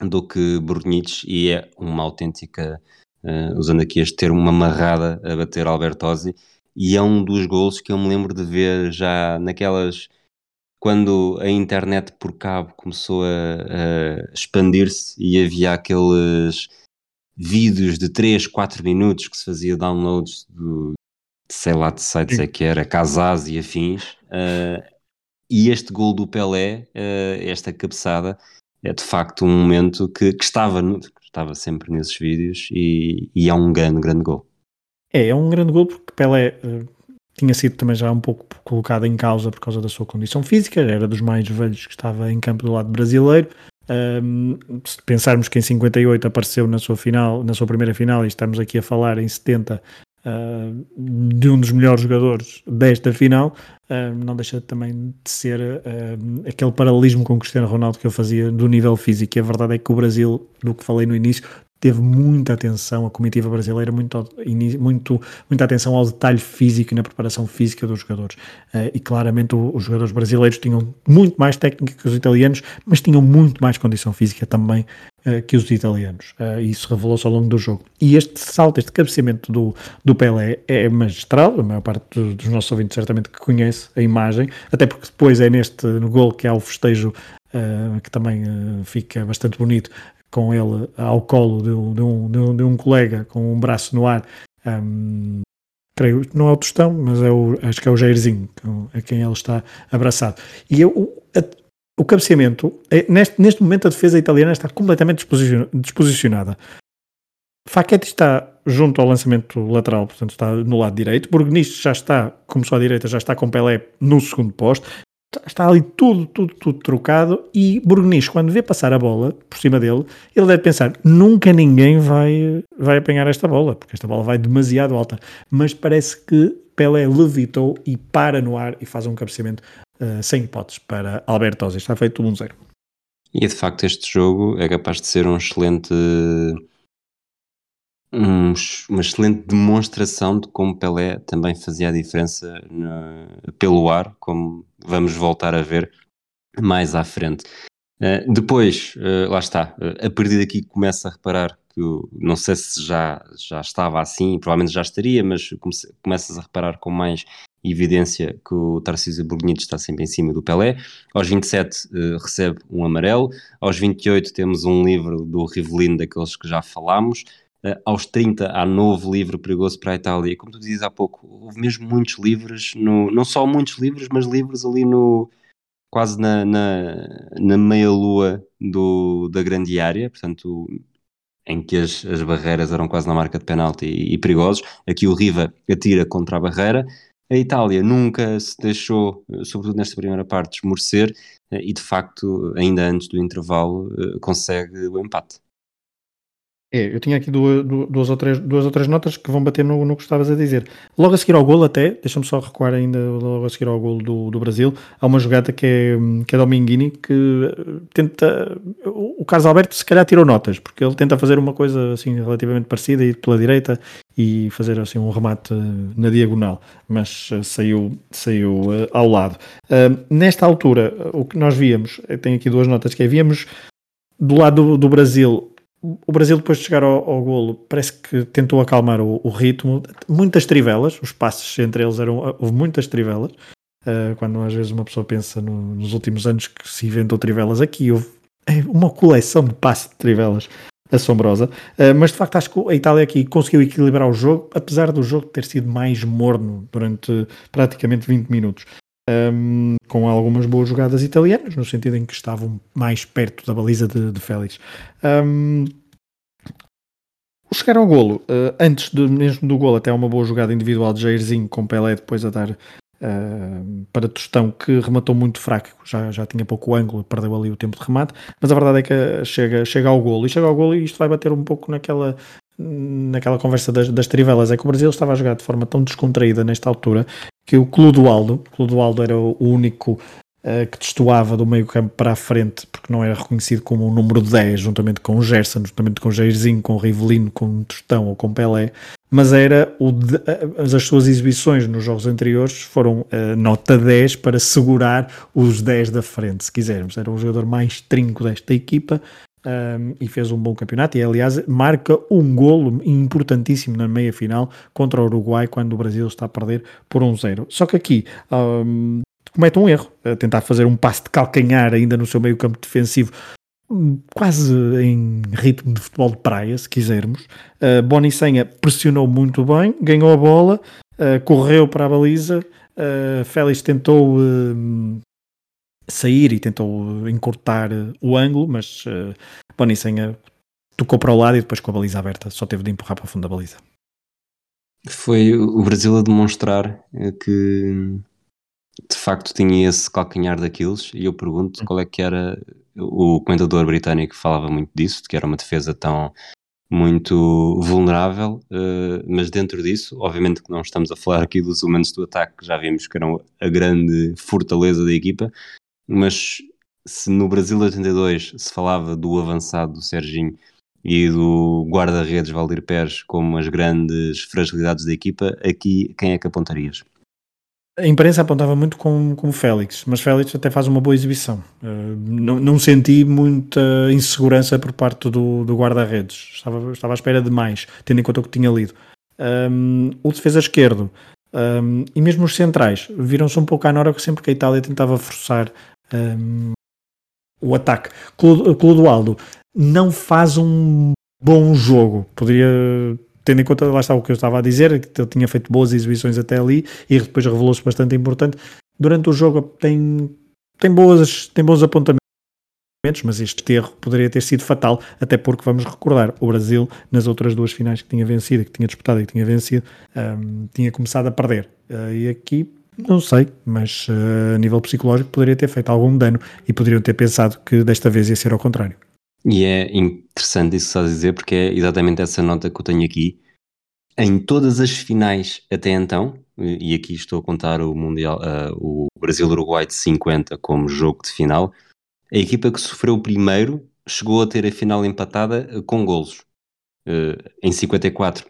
[SPEAKER 1] do que Brunic e é uma autêntica, uh, usando aqui este termo, uma marrada a bater Albertosi e é um dos gols que eu me lembro de ver já naquelas quando a internet por cabo começou a, a expandir-se e havia aqueles vídeos de 3, 4 minutos que se fazia downloads do, sei lá de sites é que era, Casas e afins, uh, e este gol do Pelé, uh, esta cabeçada, é de facto um momento que, que estava, no, estava sempre nesses vídeos e, e é um grande, grande gol.
[SPEAKER 2] É, é um grande gol porque Pelé, eh, tinha sido também já um pouco colocado em causa por causa da sua condição física, era dos mais velhos que estava em campo do lado brasileiro. Um, se pensarmos que em 58 apareceu na sua final, na sua primeira final, e estamos aqui a falar em 70 uh, de um dos melhores jogadores desta final, uh, não deixa também de ser uh, aquele paralelismo com o Cristiano Ronaldo que eu fazia do nível físico. E a verdade é que o Brasil, do que falei no início, teve muita atenção, a comitiva brasileira, muito, muito, muita atenção ao detalhe físico e na preparação física dos jogadores. Uh, e claramente o, os jogadores brasileiros tinham muito mais técnica que os italianos, mas tinham muito mais condição física também uh, que os italianos. Uh, e isso revelou-se ao longo do jogo. E este salto, este cabeceamento do, do Pelé é magistral, a maior parte dos, dos nossos ouvintes certamente que conhece a imagem, até porque depois é neste no gol que há o festejo Uh, que também uh, fica bastante bonito, com ele ao colo de um, de um, de um, de um colega com um braço no ar. Um, creio, não é o Tostão, mas é o, acho que é o Jairzinho, a quem ele está abraçado. E eu, o, a, o cabeceamento, é, neste, neste momento a defesa italiana está completamente disposicionada. Facchetti está junto ao lançamento lateral, portanto está no lado direito. Burgnicht já está, começou à direita, já está com Pelé no segundo posto está ali tudo, tudo, tudo trocado e Burgnish, quando vê passar a bola por cima dele, ele deve pensar, nunca ninguém vai, vai apanhar esta bola, porque esta bola vai demasiado alta, mas parece que Pelé levitou e para no ar e faz um cabeceamento uh, sem hipóteses para Albertosi, está feito 1-0.
[SPEAKER 1] E de facto este jogo é capaz de ser um excelente um, uma excelente demonstração de como Pelé também fazia a diferença no, pelo ar, como vamos voltar a ver mais à frente. Uh, depois, uh, lá está, uh, a partir daqui começa a reparar que, não sei se já, já estava assim, provavelmente já estaria, mas comece, começas a reparar com mais evidência que o Tarcísio Burgnito está sempre em cima do Pelé. Aos 27 recebe um amarelo, aos 28 temos um livro do Rivelino, daqueles que já falámos, Uh, aos 30 há novo livro perigoso para a Itália. Como tu dizias há pouco, houve mesmo muitos livros, no, não só muitos livros, mas livros ali no quase na, na, na meia-lua da grande área, portanto, em que as, as barreiras eram quase na marca de penalti e, e perigosos. Aqui o Riva atira contra a barreira. A Itália nunca se deixou, sobretudo nesta primeira parte, esmorecer uh, e de facto, ainda antes do intervalo, consegue o empate.
[SPEAKER 2] É, eu tinha aqui duas, duas, ou três, duas ou três notas que vão bater no, no que estavas a dizer. Logo a seguir ao golo até, deixa-me só recuar ainda logo a seguir ao golo do, do Brasil, há uma jogada que é, que é Dominguini que eh, tenta, o Carlos Alberto se calhar tirou notas, porque ele tenta fazer uma coisa assim relativamente parecida, ir pela direita e fazer assim um remate na diagonal, mas eh, saiu, saiu ao lado. Nesta altura, o que nós víamos, tem aqui duas notas que é, víamos do lado do, do Brasil o Brasil, depois de chegar ao, ao golo, parece que tentou acalmar o, o, ritmo. Muitas trivelas, os passos entre eles eram. Houve muitas trivelas. Uh, quando às vezes uma pessoa pensa no, nos últimos anos que se inventou trivelas, aqui houve é uma coleção de passos de trivelas assombrosa. Uh, mas de facto acho que a Itália aqui conseguiu equilibrar o jogo, apesar do jogo ter sido mais morno durante praticamente 20 minutos. Um, com algumas boas jogadas italianas, no sentido em que estavam mais perto da baliza de, de Félix. Um, chegar ao golo, uh, antes de, mesmo do golo, até uma boa jogada individual de Jairzinho com Pelé depois a dar uh, para Tostão, que rematou muito fraco, já, já tinha pouco ângulo, perdeu ali o tempo de remate, mas a verdade é que chega, chega ao golo, e chega ao golo e isto vai bater um pouco naquela naquela conversa das, das trivelas, é que o Brasil estava a jogar de forma tão descontraída nesta altura que o Clodoaldo, Clodoaldo era o único uh, que destoava do meio campo para a frente, porque não era reconhecido como o número 10, juntamente com o Gerson, juntamente com o Jairzinho, com o Rivelino, com o Tostão ou com Pelé, mas era o de, as suas exibições nos jogos anteriores foram uh, nota 10 para segurar os 10 da frente, se quisermos. Era o jogador mais trinco desta equipa, um, e fez um bom campeonato e aliás marca um golo importantíssimo na meia final contra o Uruguai quando o Brasil está a perder por 1-0. Só que aqui um, comete um erro, a tentar fazer um passe de calcanhar ainda no seu meio campo defensivo quase em ritmo de futebol de praia, se quisermos. Uh, Boni Senha pressionou muito bem, ganhou a bola, uh, correu para a baliza, uh, Félix tentou uh, sair e tentou encurtar o ângulo, mas uh, Bonicenha tocou para o lado e depois com a baliza aberta só teve de empurrar para o fundo da baliza.
[SPEAKER 1] Foi o Brasil a demonstrar eh, que de facto tinha esse calcanhar daqueles e eu pergunto qual é que era o comentador britânico falava muito disso, de que era uma defesa tão muito vulnerável, mas dentro disso, obviamente que não estamos a falar aqui dos elementos do ataque, que já vimos que eram a grande fortaleza da equipa, mas se no Brasil 82 se falava do avançado do Serginho e do guarda-redes Valdir Pérez como as grandes fragilidades da equipa, aqui quem é que apontarias?
[SPEAKER 2] A imprensa apontava muito com, com o Félix, mas Félix até faz uma boa exibição. Uh, não, não, senti muita insegurança por parte do, do guarda-redes. Estava, estava à espera de mais, tendo em conta o que tinha lido. Um, o defesa esquerdo um, e mesmo os centrais viram-se um pouco à Nora sempre que a Itália tentava forçar um, o ataque. Clodoaldo não faz um bom jogo. Poderia tendo em conta, lá está o que eu estava a dizer, que ele tinha feito boas exibições até ali e depois revelou-se bastante importante. Durante o jogo tem, tem, boas, tem bons apontamentos, mas este erro poderia ter sido fatal, até porque vamos recordar, o Brasil, nas outras duas finais que tinha vencido, que tinha disputado e que tinha vencido, um, tinha começado a perder. Uh, e aqui, não sei, mas uh, a nível psicológico poderia ter feito algum dano e poderiam ter pensado que desta vez ia ser ao contrário.
[SPEAKER 1] E é interessante isso que estás a dizer, porque é exatamente essa nota que eu tenho aqui. Em todas as finais até então, e aqui estou a contar o Mundial, uh, o Brasil-Uruguai de 50 como jogo de final, a equipa que sofreu primeiro chegou a ter a final empatada uh, com golos. Uh, em 54,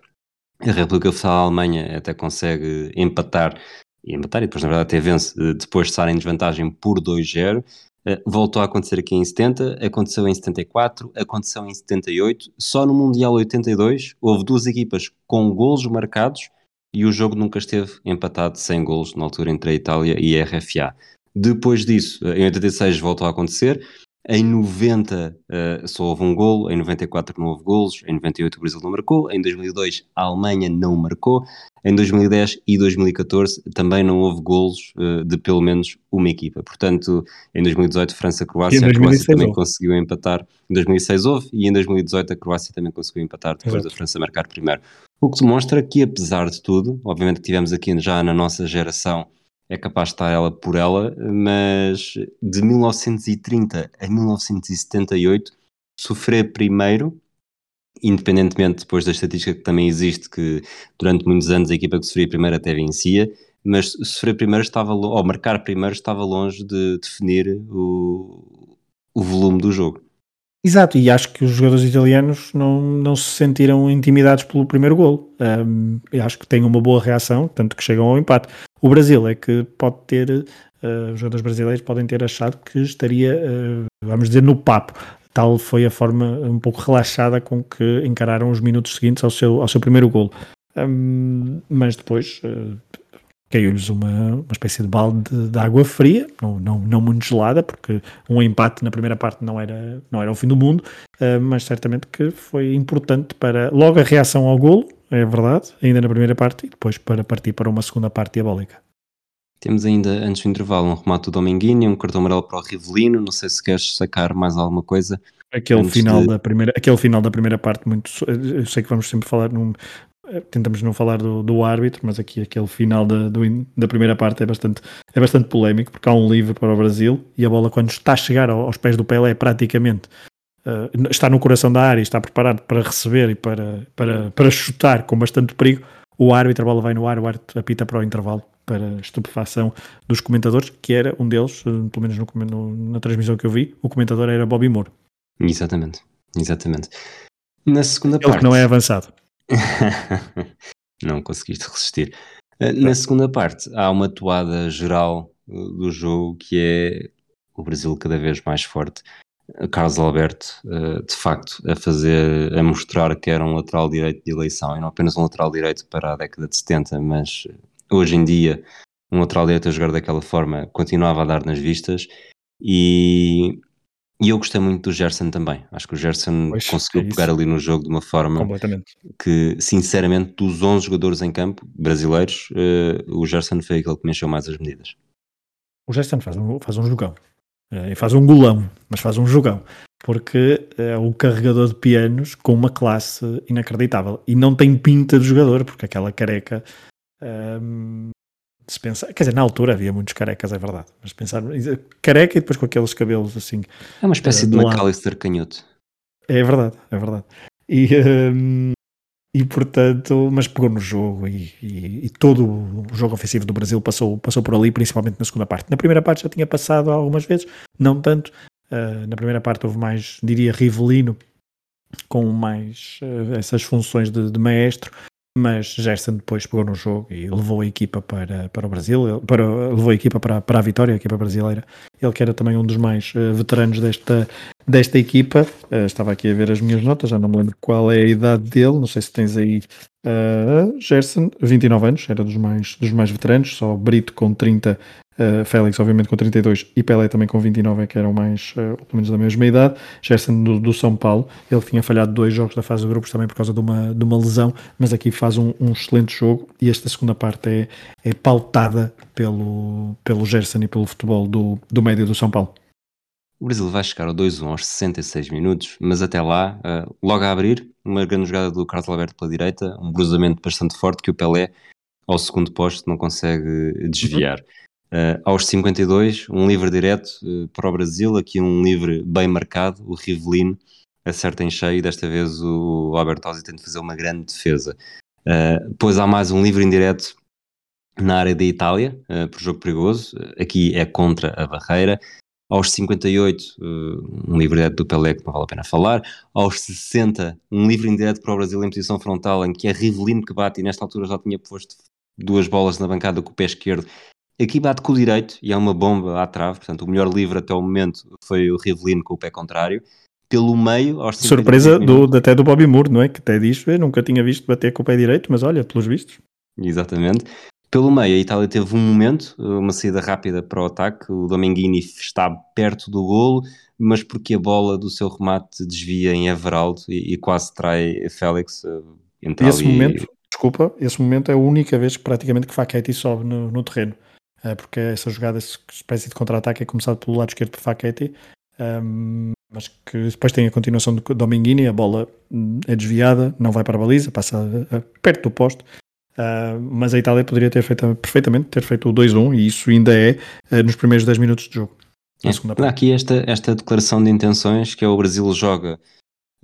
[SPEAKER 1] a República Federal da Alemanha até consegue empatar, e empatar, e depois na verdade até vence, depois de estar em desvantagem por 2-0. Uh, voltou a acontecer aqui em 70, aconteceu em 74, aconteceu em 78. Só no Mundial 82 houve duas equipas com golos marcados e o jogo nunca esteve empatado sem golos na altura entre a Itália e a RFA. Depois disso, em 86 voltou a acontecer. Em 90 uh, eh, só houve um golo, em 94 não houve golos, em 98 o Brasil não marcou, em 2002 a Alemanha não marcou, em 2010 e 2014 também não houve golos uh, de pelo menos uma equipa. Portanto, em 2018 França-Croácia, a Croácia também houve. conseguiu empatar. Em 2006 houve e em 2018 a Croácia também conseguiu empatar depois Exato. da França marcar primeiro. O que demonstra que apesar de tudo, obviamente que tivemos aqui já na nossa geração é capaz de estar ela por ela, mas de 1930 a 1978 sofrer primeiro, independentemente depois da estatística que também existe, que durante muitos anos a equipa que sofria primeiro até vencia, mas sofrer primeiro estava, ou marcar primeiro estava longe de definir o, o volume do jogo.
[SPEAKER 2] Exato, e acho que os jogadores italianos não, não se sentiram intimidados pelo primeiro gol. Um, acho que têm uma boa reação, tanto que chegam ao empate. O Brasil é que pode ter, uh, os jogadores brasileiros podem ter achado que estaria, uh, vamos dizer, no papo. Tal foi a forma um pouco relaxada com que encararam os minutos seguintes ao seu, ao seu primeiro gol. Um, mas depois uh, caiu-lhes uma, uma espécie de balde de, de, água fria, não, não, não muito gelada, porque um empate na primeira parte não era, não era o fim do mundo, uh, mas certamente que foi importante para logo a reação ao golo, é verdade, ainda na primeira parte, e depois para partir para uma segunda parte diabólica.
[SPEAKER 1] Temos ainda, antes do intervalo, um remate do Dominguinho, um cartão amarelo para o Rivelino, não sei se queres sacar mais alguma coisa.
[SPEAKER 2] Aquele final, de... da primeira, aquele final da primeira parte, muito, eu sei que vamos sempre falar num, eh, tentamos não falar do, do árbitro, mas aqui aquele final da, do, da primeira parte é bastante, é bastante polémico, porque há um livre para o Brasil e a bola, quando está a chegar aos pés do Pelé, praticamente uh, está no coração da área, está preparado para receber e para, para, para chutar com bastante perigo. O árbitro, a bola vai no ar, o árbitro apita para o intervalo para estupefação dos comentadores, que era um deles, eh, pelo menos no, no, na transmissão que eu vi, o comentador era Bobby Moore.
[SPEAKER 1] Exatamente, exatamente. Na segunda
[SPEAKER 2] Ele
[SPEAKER 1] parte.
[SPEAKER 2] que não é avançado.
[SPEAKER 1] não conseguiste resistir. Eh, na segunda parte, há uma toada geral do jogo que é o Brasil cada vez mais forte. Carlos Alberto, eh, de facto, a fazer, a mostrar que era um lateral direito de eleição, e não apenas um lateral direito para a década de 70, mas hoje em dia, um lateral direito a jogar daquela forma continuava a dar nas vistas. E e eu gostei muito do Gerson também. Acho que o Gerson pois, conseguiu é pegar ali no jogo de uma forma que, sinceramente, dos 11 jogadores em campo brasileiros, uh, o Gerson foi aquele que mexeu mais as medidas.
[SPEAKER 2] O Gerson faz um, faz um jogão. E faz um golão, mas faz um jogão, porque é um carregador de pianos com uma classe inacreditável e não tem pinta de jogador, porque aquela careca um, dispensa. Quer dizer, na altura havia muitos carecas, é verdade, mas pensar careca e depois com aqueles cabelos assim.
[SPEAKER 1] É uma espécie uh, de McAllister canhoto.
[SPEAKER 2] É verdade, é verdade. E, um, e portanto, mas pegou no jogo e, e, e, todo o jogo ofensivo do Brasil passou, passou por ali, principalmente na segunda parte. Na primeira parte já tinha passado algumas vezes, não tanto. Uh, na primeira parte houve mais, diria, Rivelino, com mais uh, essas funções de, de, maestro, mas Gerson depois pegou no jogo e levou a equipa para, para o Brasil, para, levou a equipa para, para a vitória, a equipa brasileira. Ele que era também um dos mais uh, veteranos desta, desta equipa. Uh, estava aqui a ver as minhas notas, já não me lembro qual é a idade dele, não sei se tens aí uh, Gerson, 29 anos, era dos mais, dos mais veteranos, só Brito com 30 Uh, Félix, obviamente, com 32 e Pelé também com 29, é que eram mais, uh, pelo menos da mesma idade. Gerson do, do, São Paulo, ele tinha falhado dois jogos da fase de grupos também por causa de uma, de uma lesão, mas aqui faz um, um excelente jogo e esta segunda parte é, é pautada pelo, pelo Gerson e pelo futebol do, do médio do São Paulo.
[SPEAKER 1] O Brasil vai chegar ao 2-1 aos 66 minutos, mas até lá, uh, logo a abrir, uma grande jogada do Carlos Alberto pela direita, um cruzamento bastante forte que o Pelé, ao segundo posto, não consegue desviar. Uhum. Uh, aos 52, um livre direto uh, para o Brasil, aqui um livre bem marcado, o Rivelino acerta em cheio e desta vez o Albertosi tenta fazer uma grande defesa. Uh, depois há mais um livre indireto na área da Itália, uh, por jogo perigoso, aqui é contra a barreira. Aos 58, um livre direto do Pelé, que não vale a pena falar. Aos 60, um livre indireto para o Brasil em posição frontal, em que é Rivelino que bate, e nesta altura já tinha posto duas bolas na bancada com o pé esquerdo Aqui bate com o direito e é uma bomba à trave, portanto o melhor livre até o momento foi o Rivelino com o pé contrário. Pelo meio, aos
[SPEAKER 2] Surpresa do, até do Bobby Moore, não é? Que até diz, eu nunca tinha visto bater com o pé direito, mas olha, pelos vistos.
[SPEAKER 1] Exatamente. Pelo meio, a Itália teve um momento, uma saída rápida para o ataque, o Domenghini está perto do golo, mas porque a bola do seu remate desvia em Everaldo e, e quase trai Félix.
[SPEAKER 2] Uh, esse ali... momento, desculpa, esse momento é a única vez que praticamente que Facchetti sobe no, no terreno. Eh, porque essa jogada, essa espécie de contra-ataque é começado pelo lado esquerdo por Facchetti, um, mas que depois tem a continuação do Dominguini, a bola hum, é desviada, não vai para a baliza, passa perto do poste, uh, mas a Itália poderia ter feito perfeitamente, ter feito o 2-1 e isso ainda é uh, nos primeiros 10 minutos de jogo.
[SPEAKER 1] É. Aqui esta, esta declaração de intenções que é o Brasil joga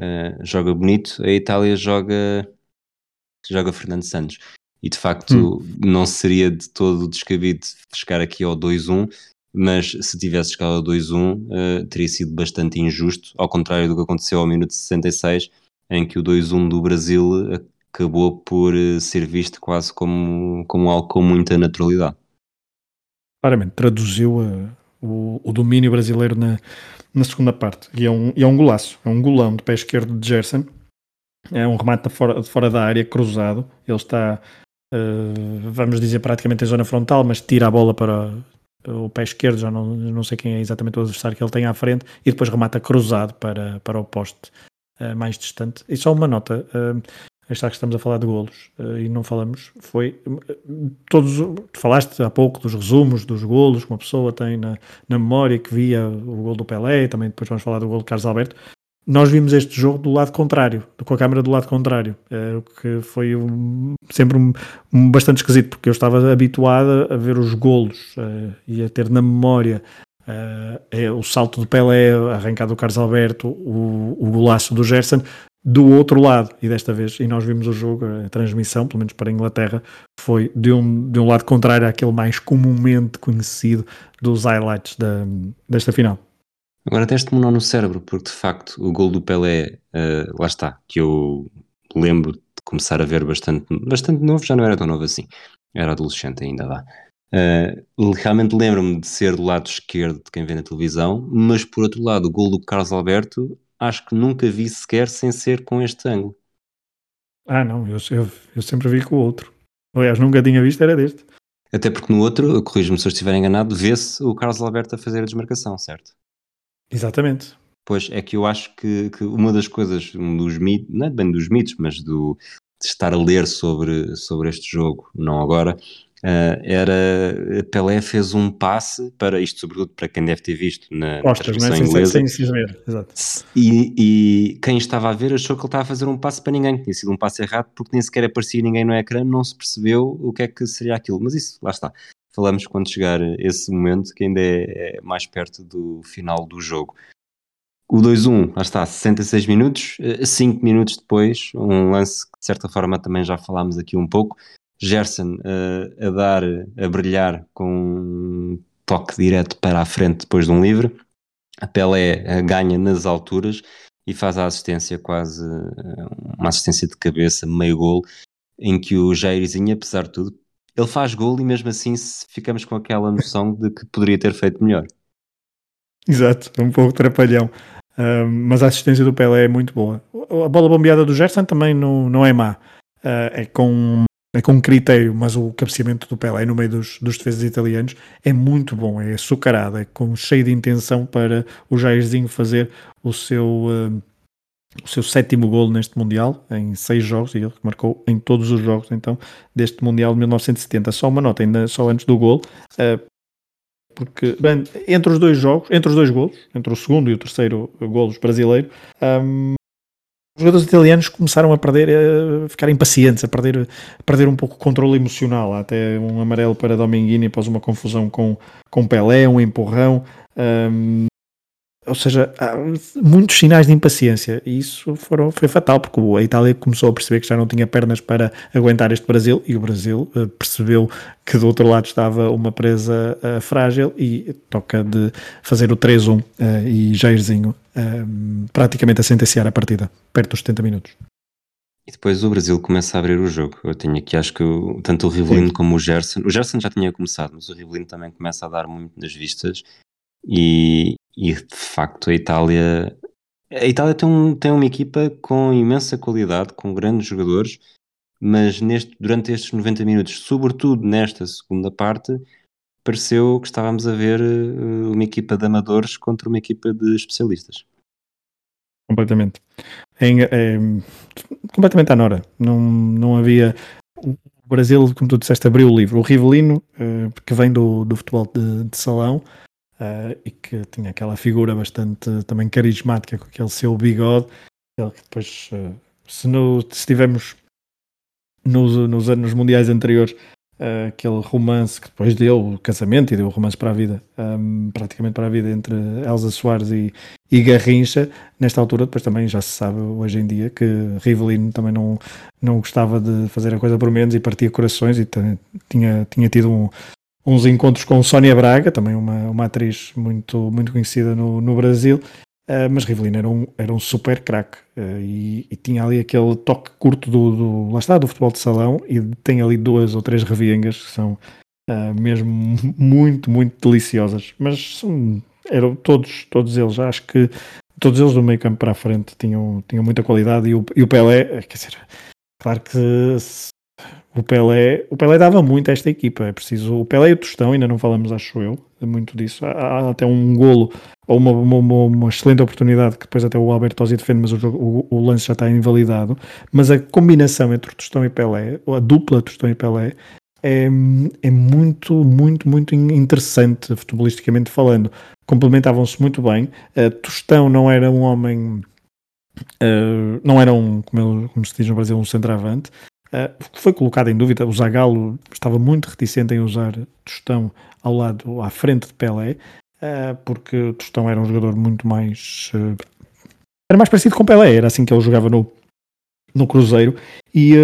[SPEAKER 1] uh, joga bonito, a Itália joga joga Fernando Santos e de facto hum. não seria de todo descabido chegar aqui ao 2-1, mas se tivesse chegado ao 2-1 uh, eh, teria sido bastante injusto, ao contrário do que aconteceu ao minuto 66, em que o 2-1 do Brasil acabou por uh, ser visto quase como, como algo com muita naturalidade.
[SPEAKER 2] Claramente, traduziu uh, o, o, domínio brasileiro na, na segunda parte, e é, um, e é um golaço, é um golão de pé esquerdo de Gerson, é um remate de fora, de fora da área, cruzado, ele está uh, vamos dizer praticamente em zona frontal, mas tira a bola para o pé esquerdo, já não, não sei quem é exatamente o adversário que ele tem à frente, e depois remata cruzado para, para o poste uh, mais distante. E só uma nota, uh, está que estamos a falar de golos uh, e não falamos, foi todos, falaste há pouco dos resumos dos golos que uma pessoa tem na, na memória que via o gol do Pelé, também depois vamos falar do gol de Carlos Alberto, nós vimos este jogo do lado contrário, com a câmera do lado contrário, é, o que foi um, sempre um, um, bastante esquisito, porque eu estava habituado a ver os golos uh, e a ter na memória uh, é, o salto do Pelé, arrancado do Carlos Alberto, o, o golaço do Gerson, do outro lado, e desta vez, e nós vimos o jogo, a transmissão, pelo menos para a Inglaterra, foi de um, de um lado contrário àquele mais comumente conhecido dos highlights da, desta final.
[SPEAKER 1] Agora teste-me no cérebro, porque de facto o gol do Pelé, uh, lá está, que eu lembro de começar a ver bastante, bastante novo, já não era tão novo assim, era adolescente ainda lá. Uh, realmente lembro-me de ser do lado esquerdo de quem vê na televisão, mas por outro lado, o gol do Carlos Alberto, acho que nunca vi sequer sem ser com este ângulo.
[SPEAKER 2] Ah, não, eu, eu, eu sempre vi com o outro. Aliás, nunca tinha visto, era deste.
[SPEAKER 1] Até porque no outro, corrijo-me se eu estiver enganado, vê-se o Carlos Alberto a fazer a desmarcação, certo?
[SPEAKER 2] Exatamente.
[SPEAKER 1] Pois é que eu acho que, que uma das coisas, um dos mitos, não é bem dos mitos, mas do, de estar a ler sobre, sobre este jogo, não agora, Uh, era Pelé fez um passe para isto, sobretudo para quem deve ter visto na, Costas, na transmissão inglesa. Sim, sim, sim, Exato. E, e, quem estava a ver achou que ele estava a fazer um passe para ninguém, tinha sido um passe errado porque nem sequer aparecia ninguém no ecrã, não se percebeu o que é que seria aquilo. Mas isso, lá está. Falamos quando chegar esse momento que ainda é, é mais perto do final do jogo. O 2-1, lá está, 66 minutos, 5 minutos depois, um lance que de certa forma também já falámos aqui um pouco, Gerson uh, a dar, a brilhar com um toque direto para a frente depois de um livre. A Pelé uh, ganha nas alturas e faz a assistência quase, uh, uma assistência de cabeça, meio gol, em que o Jairzinho, apesar de tudo, ele faz gol e mesmo assim ficamos com aquela noção de que poderia ter feito melhor.
[SPEAKER 2] Exato, um pouco trapalhão. Uh, mas a assistência do Pelé é muito boa. A bola bombeada do Gerson também não, não é má. Uh, é com com critério, mas o cabeceamento do Pelé no meio dos, dos defesas italianos é muito bom, é açucarado, é com, cheio de intenção para o Jairzinho fazer o seu, uh, o seu sétimo gol neste Mundial, em seis jogos, e ele marcou em todos os jogos então deste Mundial de 1970. Só uma nota, ainda só antes do gol, uh, porque bem, entre os dois jogos, entre os dois golos, entre o segundo e o terceiro golos brasileiro, um, os jogadores italianos começaram a perder, a ficar impacientes, a perder, a perder um pouco o controle emocional. Até um amarelo para Dominguini após uma confusão com, com Pelé, um empurrão. Um, ou seja, há muitos sinais de impaciência e isso foram, foi fatal porque a Itália começou a perceber que já não tinha pernas para aguentar este Brasil e o Brasil uh, percebeu que do outro lado estava uma presa uh, frágil e toca de fazer o 3-1 uh, eh, e Jairzinho praticamente a sentenciar a partida, perto dos 70 minutos.
[SPEAKER 1] E depois o Brasil começa a abrir o jogo. Eu tenho aqui, acho que o, tanto o Rivelino como o Gerson. O Gerson já tinha começado, mas o Rivelino também começa a dar muito nas vistas. E, e de facto a Itália a Itália tem, um, tem uma equipa com imensa qualidade, com grandes jogadores, mas neste, durante estes 90 minutos, sobretudo nesta segunda parte, pareceu que estávamos a ver uh, uma equipa de amadores contra uma equipa de especialistas.
[SPEAKER 2] Completamente. É, é, completamente à Nora. Não, não havia. O Brasil, como tu disseste, abriu o livro. O Rivelino, uh, que vem do, do futebol de, de salão, uh, e que tinha aquela figura bastante também carismática com aquele seu bigode. Ele que depois, uh, se, no, se tivemos nos, nos anos mundiais anteriores uh, aquele romance que depois deu o casamento e deu o romance para a vida, um, praticamente para a vida entre Elsa Soares e, e Garrincha, nesta altura depois também já se sabe hoje em dia que Rivelino também não, não gostava de fazer a coisa por menos e partia corações e tinha, tinha tido um, uns encontros com Sónia Braga, também uma, uma atriz muito, muito conhecida no, no Brasil, uh, mas Rivelino era um, era um super craque uh, e, e, tinha ali aquele toque curto do, do, lá está, do futebol de salão e tem ali duas ou três reviengas que são uh, mesmo muito, muito deliciosas, mas eram todos, todos eles, acho que todos eles do meio campo para a frente tinham, tinham muita qualidade e o, e o Pelé, quer dizer, claro que o Pelé, o Pelé dava muito a esta equipa. É preciso. O Pelé e o Tostão, ainda não falamos, acho eu, muito disso. Há, há até um golo ou uma, uma, uma, excelente oportunidade que depois até o Albertosi defende, mas o, o, o, lance já está invalidado. Mas a combinação entre Tostão e Pelé, ou a dupla Tostão e Pelé, é, é muito, muito, muito interessante, futebolisticamente falando. Complementavam-se muito bem. Uh, Tostão não era um homem. Uh, não era um, como, como, se diz no Brasil, um centroavante, foi colocado em dúvida, o Zagallo estava muito reticente em usar Tostão ao lado, à frente de Pelé, uh, porque Tostão era um jogador muito mais. Uh, era mais parecido com Pelé, era assim que ele jogava no, no Cruzeiro. E,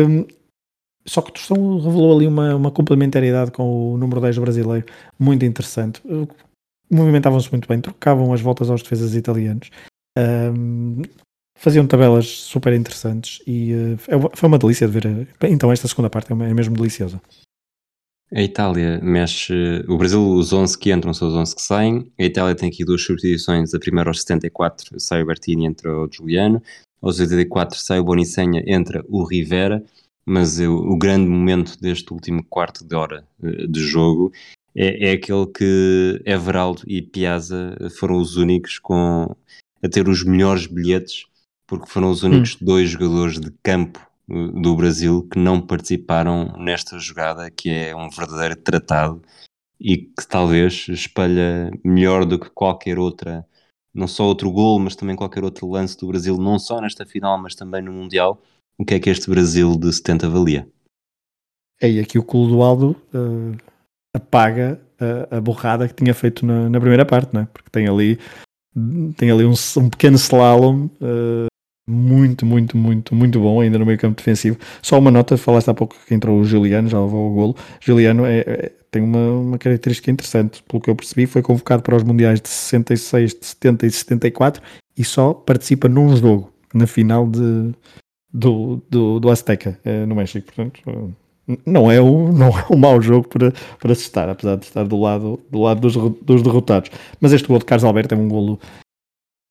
[SPEAKER 2] só que Tostão revelou ali uma, uma complementariedade com o número 10 brasileiro muito interessante. Movimentavam-se muito bem, trocavam as voltas aos defesas italianos faziam tabelas super interessantes e uh, foi uma delícia de ver. Então, esta segunda parte é, é mesmo deliciosa.
[SPEAKER 1] A Itália mexe. O Brasil, os 11 que entram são os 11 que saem. A Itália tem aqui duas substituições. A primeira, aos 74, sai o Bertini, entra o Giuliano. Aos 84, sai o Bonicenha, entra o Rivera. Mas eu, o grande momento deste último quarto de hora uh, de jogo é, é aquele que Everaldo e Piazza foram os únicos com, a ter os melhores bilhetes porque foram os únicos hum. dois jogadores de campo do Brasil que não participaram nesta jogada, que é um verdadeiro tratado e que talvez espelha melhor do que qualquer outra, não só outro gol, mas também qualquer outro lance do Brasil, não só nesta final, mas também no Mundial. O que é que este Brasil de 70 valia?
[SPEAKER 2] É, e aqui o Clodoaldo uh, apaga a, a borrada que tinha feito na, na, primeira parte, não é? Porque tem ali, tem ali um, um pequeno slalom uh, muito, muito, muito, muito bom ainda no meio campo defensivo. Só uma nota, falaste há pouco que entrou o Juliano, já levou o golo. Juliano é, é, tem uma, uma característica interessante, pelo que eu percebi, foi convocado para os Mundiais de 66, de 70 e 74 e só participa num jogo, na final de, do, do, do Azteca, eh, no México. Portanto, não é um, não é um mau jogo para, para se estar, apesar de estar do lado, do lado dos, dos derrotados. Mas este gol de Carlos Alberto é um golo.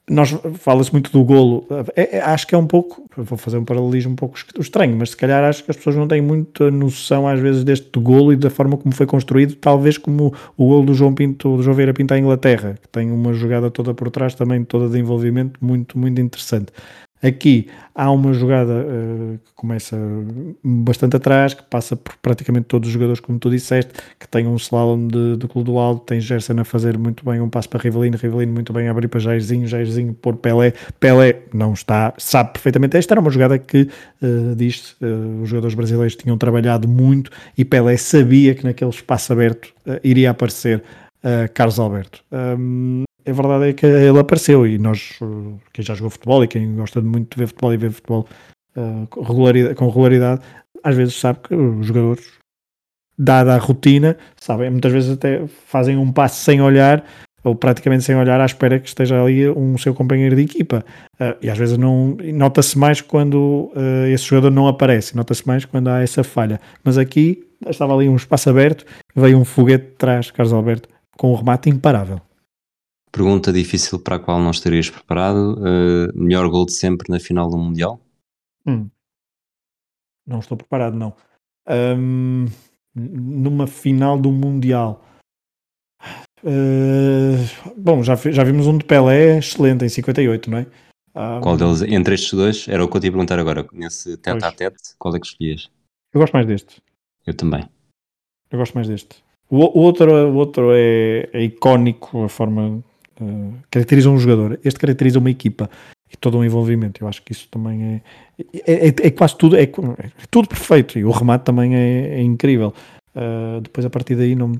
[SPEAKER 2] Nós fala-se muito do golo, é, é, acho que é um pouco, vou fazer um paralelismo um pouco estranho, mas se calhar acho que as pessoas não têm muita noção às vezes deste golo e da forma como foi construído, talvez como o golo do João Pinto, do João Vieira Pinto à Inglaterra, que tem uma jogada toda por trás também, toda de envolvimento, muito, muito interessante. Aqui há uma jogada uh, que começa bastante atrás, que passa por praticamente todos os jogadores, como tu disseste, que tem um slalom de, de Clodoaldo, tem Gerson a fazer muito bem um passo para Rivelino, Rivelino muito bem a abrir para Jairzinho, Jairzinho por Pelé, Pelé não está, sabe perfeitamente. Esta era uma jogada que, uh, diz uh, os jogadores brasileiros tinham trabalhado muito e Pelé sabia que naquele espaço aberto uh, iria aparecer Carlos Alberto. Um, a verdade é que ele apareceu e nós, quem já jogou futebol e quem gosta muito de ver futebol e ver futebol uh, com, regularidade, com regularidade, às vezes sabe que os jogadores, dada a rotina, sabem, muitas vezes até fazem um passo sem olhar ou praticamente sem olhar à espera que esteja ali um seu companheiro de equipa. Uh, e às vezes não nota-se mais quando uh, esse jogador não aparece, nota-se mais quando há essa falha. Mas aqui estava ali um espaço aberto, veio um foguete de trás, Carlos Alberto, com um remate imparável.
[SPEAKER 1] Pergunta difícil para a qual não estarias preparado. Uh, melhor gol de sempre na final do Mundial?
[SPEAKER 2] Hum. Não estou preparado, não. Um, numa final do Mundial. Uh, bom, já, já vimos um de Pelé excelente em 58, não é?
[SPEAKER 1] Um, qual deles, entre estes dois, era o que eu te ia perguntar agora. Nesse tete a tete, qual é que escolhias?
[SPEAKER 2] Eu gosto mais deste.
[SPEAKER 1] Eu também.
[SPEAKER 2] Eu gosto mais deste. O, o outro, o outro é, é icónico, a forma Uh, caracteriza um jogador, este caracteriza uma equipa e todo um envolvimento. Eu acho que isso também é, é, é, é quase tudo, é, é, tudo perfeito e o remate também é, é incrível. Uh, depois a partir daí, não,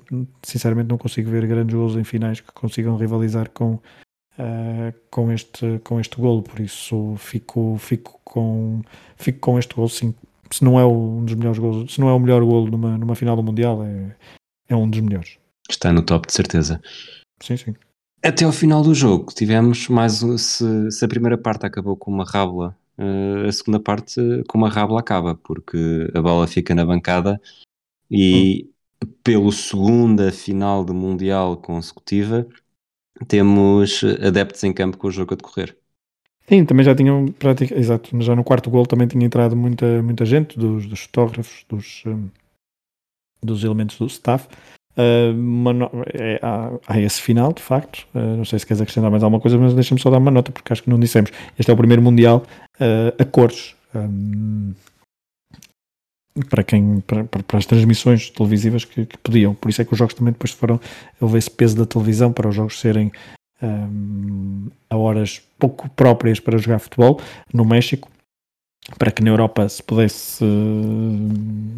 [SPEAKER 2] sinceramente, não consigo ver grandes gols em finais que consigam rivalizar com, uh, com, este, com este golo. Por isso fico, fico, com, fico com este golo. Sim. Se não é um dos melhores golos, se não é o melhor golo numa, numa final do Mundial, é, é um dos melhores.
[SPEAKER 1] Está no top de certeza.
[SPEAKER 2] Sim, sim.
[SPEAKER 1] Até ao final do jogo tivemos mais se, se a primeira parte acabou com uma rábula, uh, a segunda parte com uma rábula acaba, porque a bola fica na bancada e hum. pelo segunda final do Mundial consecutiva temos adeptos em campo com o jogo a decorrer.
[SPEAKER 2] Sim, também já tinham prática, exato, já no quarto gol também tinha entrado muita, muita gente, dos, dos fotógrafos, dos, um, dos elementos do staff. Uh, no... é, há, há, esse final, de facto. Uh, não sei se queres acrescentar mais alguma coisa, mas deixa-me só dar uma nota, porque acho que não dissemos. Este é o primeiro Mundial uh, a cores. Um, para, quem, para, para, as transmissões televisivas que, que, podiam. Por isso é que os jogos também depois foram. Houve esse peso da televisão para os jogos serem um, a horas pouco próprias para jogar futebol no México para que na Europa se pudesse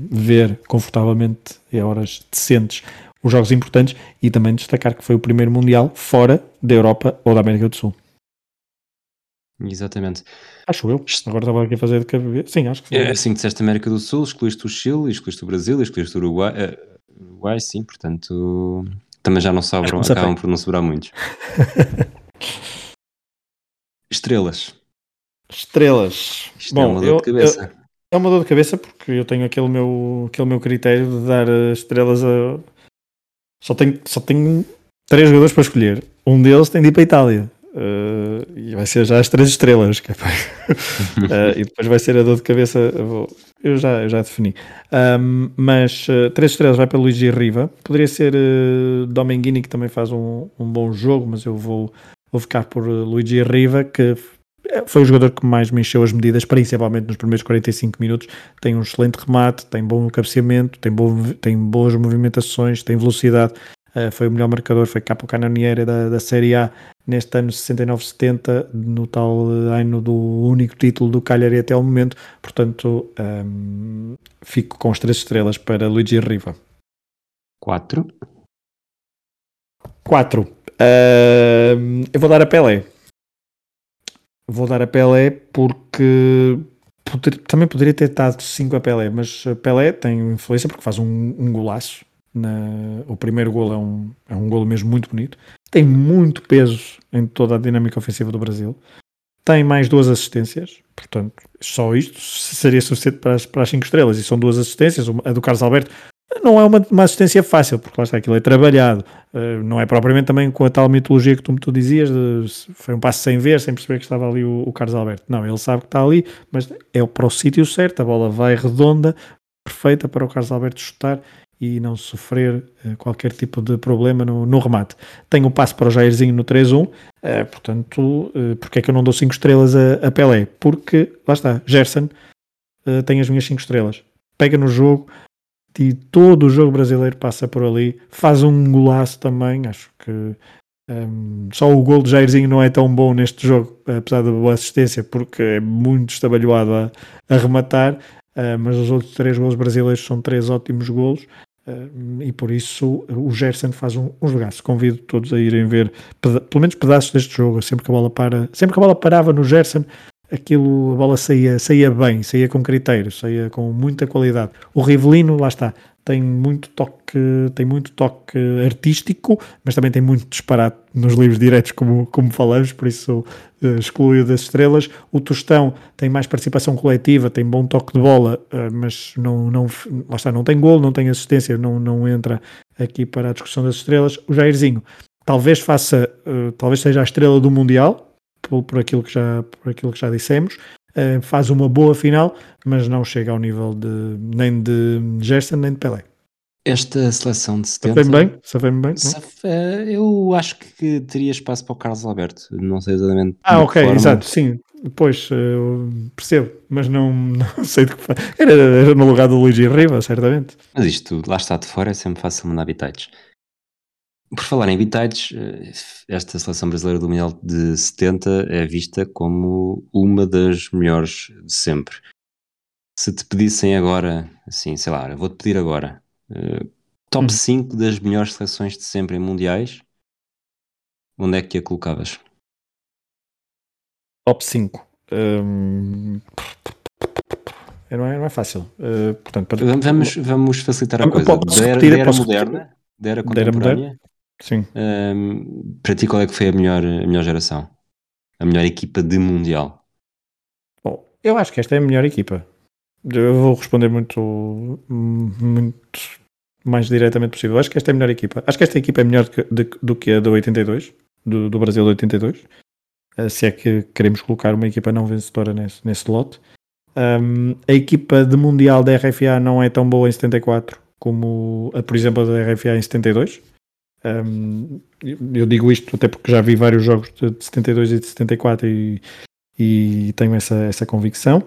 [SPEAKER 2] ver confortavelmente e a horas decentes os jogos importantes e também destacar que foi o primeiro Mundial fora da Europa ou da América do Sul.
[SPEAKER 1] Exatamente.
[SPEAKER 2] Acho eu. Agora estava aqui a fazer de cabeça. Sim, acho que foi.
[SPEAKER 1] É, assim que disseste América do Sul, excluíste o Chile, excluíste o Brasil, excluíste o Uruguai. Uh, Uruguai, sim, portanto também já não sobram, acabam por não sobrar muitos. Estrelas.
[SPEAKER 2] Estrelas.
[SPEAKER 1] Isto é Bom, é uma dor eu, de cabeça. Eu,
[SPEAKER 2] é uma dor de cabeça porque eu tenho aquele meu, aquele meu critério de dar estrelas a. Só tenho, só tenho três jogadores para escolher. Um deles tem de ir para a Itália. Uh, e vai ser já as três estrelas. uh, e depois vai ser a dor de cabeça. Eu já, eu já defini. Um, mas uh, três estrelas vai para Luigi Riva. Poderia ser uh, Domenghini, que também faz um, um bom jogo, mas eu vou, vou ficar por Luigi Riva, que foi o jogador que mais me encheu as medidas, principalmente nos primeiros 45 minutos. Tem um excelente remate, tem bom cabeceamento, tem, bom, tem boas movimentações, tem velocidade. Uh, foi o melhor marcador, foi Capo Canoniere da, da Série A neste ano 69-70, no tal ano do único título do Cagliari até o momento. Portanto, um, fico com as três estrelas para Luigi Riva.
[SPEAKER 1] Quatro.
[SPEAKER 2] Quatro. Uh, eu vou dar a Pelé. Vou dar a Pelé porque poder, também poderia ter dado 5 a Pelé, mas Pelé tem influência porque faz um, um golaço. Na, o primeiro golo é um, é um golo mesmo muito bonito. Tem muito peso em toda a dinâmica ofensiva do Brasil. Tem mais duas assistências, portanto, só isto seria suficiente para as, para as cinco estrelas. E são duas assistências, a do Carlos Alberto não é uma, uma assistência fácil, porque lá está, aquilo é trabalhado. Uh, não é propriamente também com a tal mitologia que tu, tu dizias, de, foi um passo sem ver, sem perceber que estava ali o, o Carlos Alberto. Não, ele sabe que está ali, mas é para o sítio certo, a bola vai redonda, perfeita para o Carlos Alberto chutar e não sofrer uh, qualquer tipo de problema no, no remate. Tem o passo para o Jairzinho no 3-1, uh, eh, portanto, uh, porque é que eu não dou 5 estrelas a, a, Pelé? Porque, lá está, Gerson tem as minhas 5 estrelas. Pega no jogo, e todo o jogo brasileiro passa por ali. Faz um golaço também, acho que um, só o gol de Jairzinho não é tão bom neste jogo, apesar da boa assistência, porque é muito estabalhoado a, a rematar. Uh, mas os outros três gols brasileiros são três ótimos golos. Uh, e por isso o Gerson faz um, um jogaço. Convido todos a irem ver pelo menos pedaços deste jogo. Sempre que a bola para, sempre que a bola parava no Gerson, aquilo, a bola saía, saía bem, saía com critério, saía com muita qualidade. O Rivelino, lá está, tem muito toque, tem muito toque artístico, mas também tem muito disparate nos livros diretos, como, como falamos, por isso uh, excluo das estrelas. O Tostão tem mais participação coletiva, tem bom toque de bola, uh, mas não, não, lá está, não tem gol, não tem assistência, não, não entra aqui para a discussão das estrelas. O Jairzinho talvez faça, uh, talvez seja a estrela do Mundial, por, por, aquilo, que já, por aquilo que já dissemos. Uh, faz uma boa final, mas não chega ao nível de nem de Gerson nem de Pelé.
[SPEAKER 1] Esta seleção de 70.
[SPEAKER 2] Safei-me bem? Safei-me bem?
[SPEAKER 1] Safe... Eu acho que teria espaço para o Carlos Alberto. Não sei exatamente.
[SPEAKER 2] Ah, ok, forma. exato, sim. Pois, uh, percebo, mas não, não sei de que faz. Era, era no lugar do Luigi Riva, certamente.
[SPEAKER 1] Mas isto, lá está de fora, é sempre fácil mandar habitats. Por falar em habitats, eh, esta seleção brasileira do Mundial de 70 é vista como uma das melhores de sempre. Se te pedissem agora, assim, sei lá, vou-te pedir agora, uh, top hum. 5 das melhores seleções de sempre em mundiais, onde é que a colocavas?
[SPEAKER 2] Top 5. Um... Não, é, não é fácil. Uh, portanto,
[SPEAKER 1] para... vamos, vamos facilitar a coisa. Da era, da era moderna, da era contemporânea,
[SPEAKER 2] Sim.
[SPEAKER 1] Um, para ti, qual é que foi a melhor, a melhor geração? A melhor equipa de Mundial?
[SPEAKER 2] Bom, eu acho que esta é a melhor equipa. Eu vou responder muito, muito mais diretamente possível. Eu acho que esta é a melhor equipa. Acho que esta equipa é melhor do que, do que a do 82, do, do Brasil de 82. Eh, se é que queremos colocar uma equipa não vencedora nesse, nesse lote. Um, a equipa de Mundial da RFA não é tão boa em 74 como, a, por exemplo, a da RFA em 72 um, eu digo isto até porque já vi vários jogos de 72 e de 74 e, e tenho essa, essa convicção.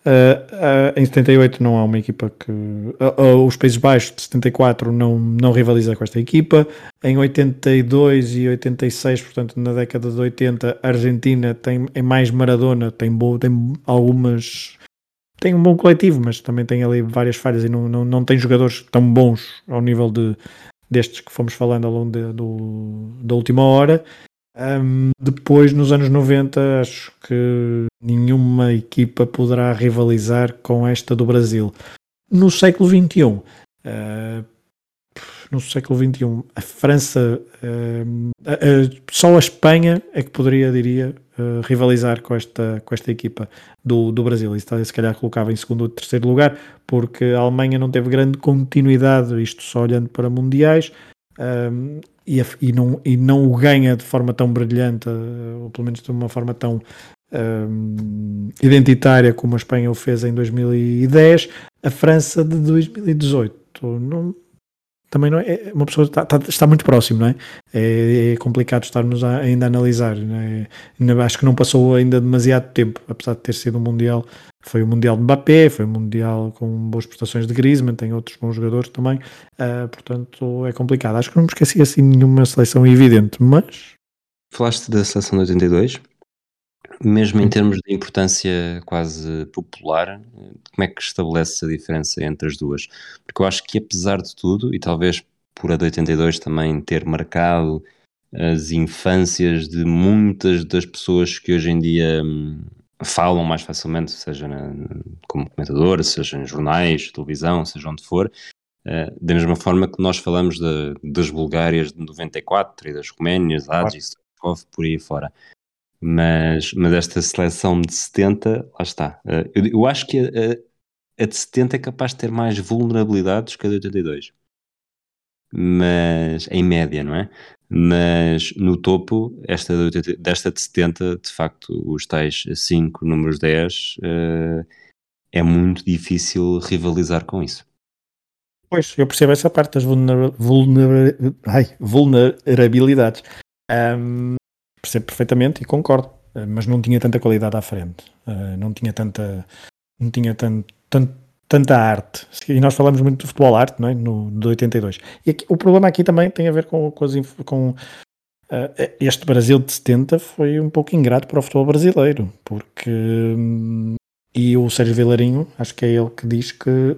[SPEAKER 2] Uh, uh, em 78 não há uma equipa que. Uh, os Países Baixos de 74 não, não rivaliza com esta equipa. Em 82 e 86, portanto na década de 80, a Argentina tem, é mais Maradona, tem, bo, tem algumas. Tem um bom coletivo, mas também tem ali várias falhas e não, não, não tem jogadores tão bons ao nível de, destes que fomos falando ao longo de, do, da última hora. Um, depois, nos anos 90, acho que nenhuma equipa poderá rivalizar com esta do Brasil. No século XXI, uh, no século XXI, a França, uh, uh, só a Espanha é que poderia, diria, uh, rivalizar com esta, com esta equipa do, do Brasil. Isso se calhar colocava em segundo ou terceiro lugar, porque a Alemanha não teve grande continuidade, isto só olhando para mundiais, um, e, a, e, não, e não o ganha de forma tão brilhante, ou pelo menos de uma forma tão um, identitária como a Espanha o fez em 2010, a França de 2018 não, também não é, é uma pessoa está, está, está muito próximo, não é? É, é complicado estarmos a, ainda a analisar, é? acho que não passou ainda demasiado tempo, apesar de ter sido um Mundial, foi o Mundial de Mbappé, foi um Mundial com boas prestações de Griezmann, tem outros bons jogadores também, uh, portanto é complicado. Acho que não me esqueci assim nenhuma seleção evidente, mas...
[SPEAKER 1] Falaste da seleção de 82, mesmo em termos de importância quase popular, como é que estabelece a diferença entre as duas? Porque eu acho que apesar de tudo, e talvez por a de 82 também ter marcado as infâncias de muitas das pessoas que hoje em dia hum, falam mais facilmente, seja na, como comentador, seja em jornais, televisão, seja onde for, uh, da mesma forma que nós falamos de, das Bulgárias de 94 e das Roménias, Adis, por aí fora mas, mas esta seleção de 70, lá está. Eh, eu, eu acho que a, a, de 70 é capaz de ter mais vulnerabilidades que a de 82. Mas, em média, não é? Mas no topo, esta de 80, desta de 70, de facto, os tais 5 números 10, uh, eh, é muito difícil rivalizar com isso.
[SPEAKER 2] Pois, eu percebo essa parte das vulner, vulner, ai, vulnerabilidades. Um, percebo perfeitamente e concordo, eh, mas não tinha tanta qualidade à frente, eh, não tinha tanta, não tinha tanto, tanto, tanta arte. E nós falamos muito de futebol arte, não é? No, de 82. E aqui, o problema aqui também tem a ver com, com, as, com uh, este Brasil de 70 foi um pouco ingrato para o futebol brasileiro, porque hum, e o Sérgio Vilarinho, acho que é ele que diz que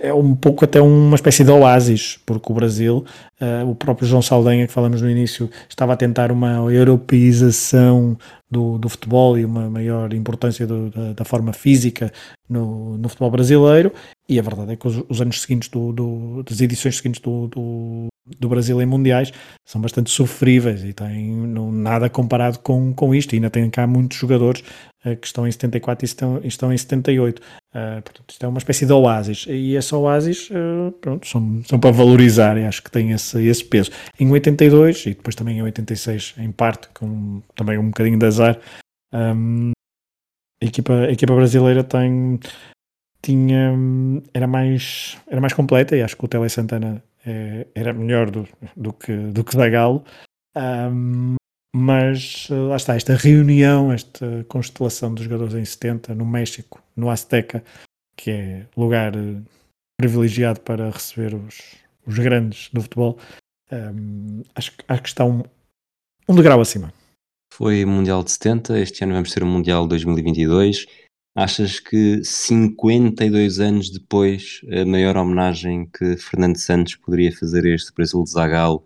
[SPEAKER 2] é um pouco até uma espécie de oásis, porque o Brasil, uh, o próprio João Saldanha, que falamos no início, estava a tentar uma europeização do, do futebol e uma maior importância do, da, da, forma física no, no, futebol brasileiro, e a verdade é que os, os anos seguintes, do, do, das edições seguintes do, do Brasil em mundiais são bastante sofríveis e têm não, nada comparado com, com isto. E ainda tem cá muitos jogadores uh, que estão em 74 e estão, estão em 78. Uh, eh, portanto, isto é uma espécie de oásis. E esse oásis, uh, pronto, são, são para valorizar e acho que tem esse, esse peso. Em 82 e depois também em 86, em parte, com também um bocadinho de azar, um, a, equipa, a equipa brasileira tem tinha era mais era mais completa e acho que o Tele Santana era melhor do, do, que, do que da Galo. Um, mas lá está, esta reunião, esta constelação dos jogadores em 70 no México, no Azteca, que é lugar eh, privilegiado para receber os, os grandes do futebol, um, acho, acho que está um, um degrau acima.
[SPEAKER 1] Foi Mundial de 70, este ano vamos ter o Mundial 2022 Achas que 52 anos depois, a maior homenagem que Fernando Santos poderia fazer a este Brasil de Zagallo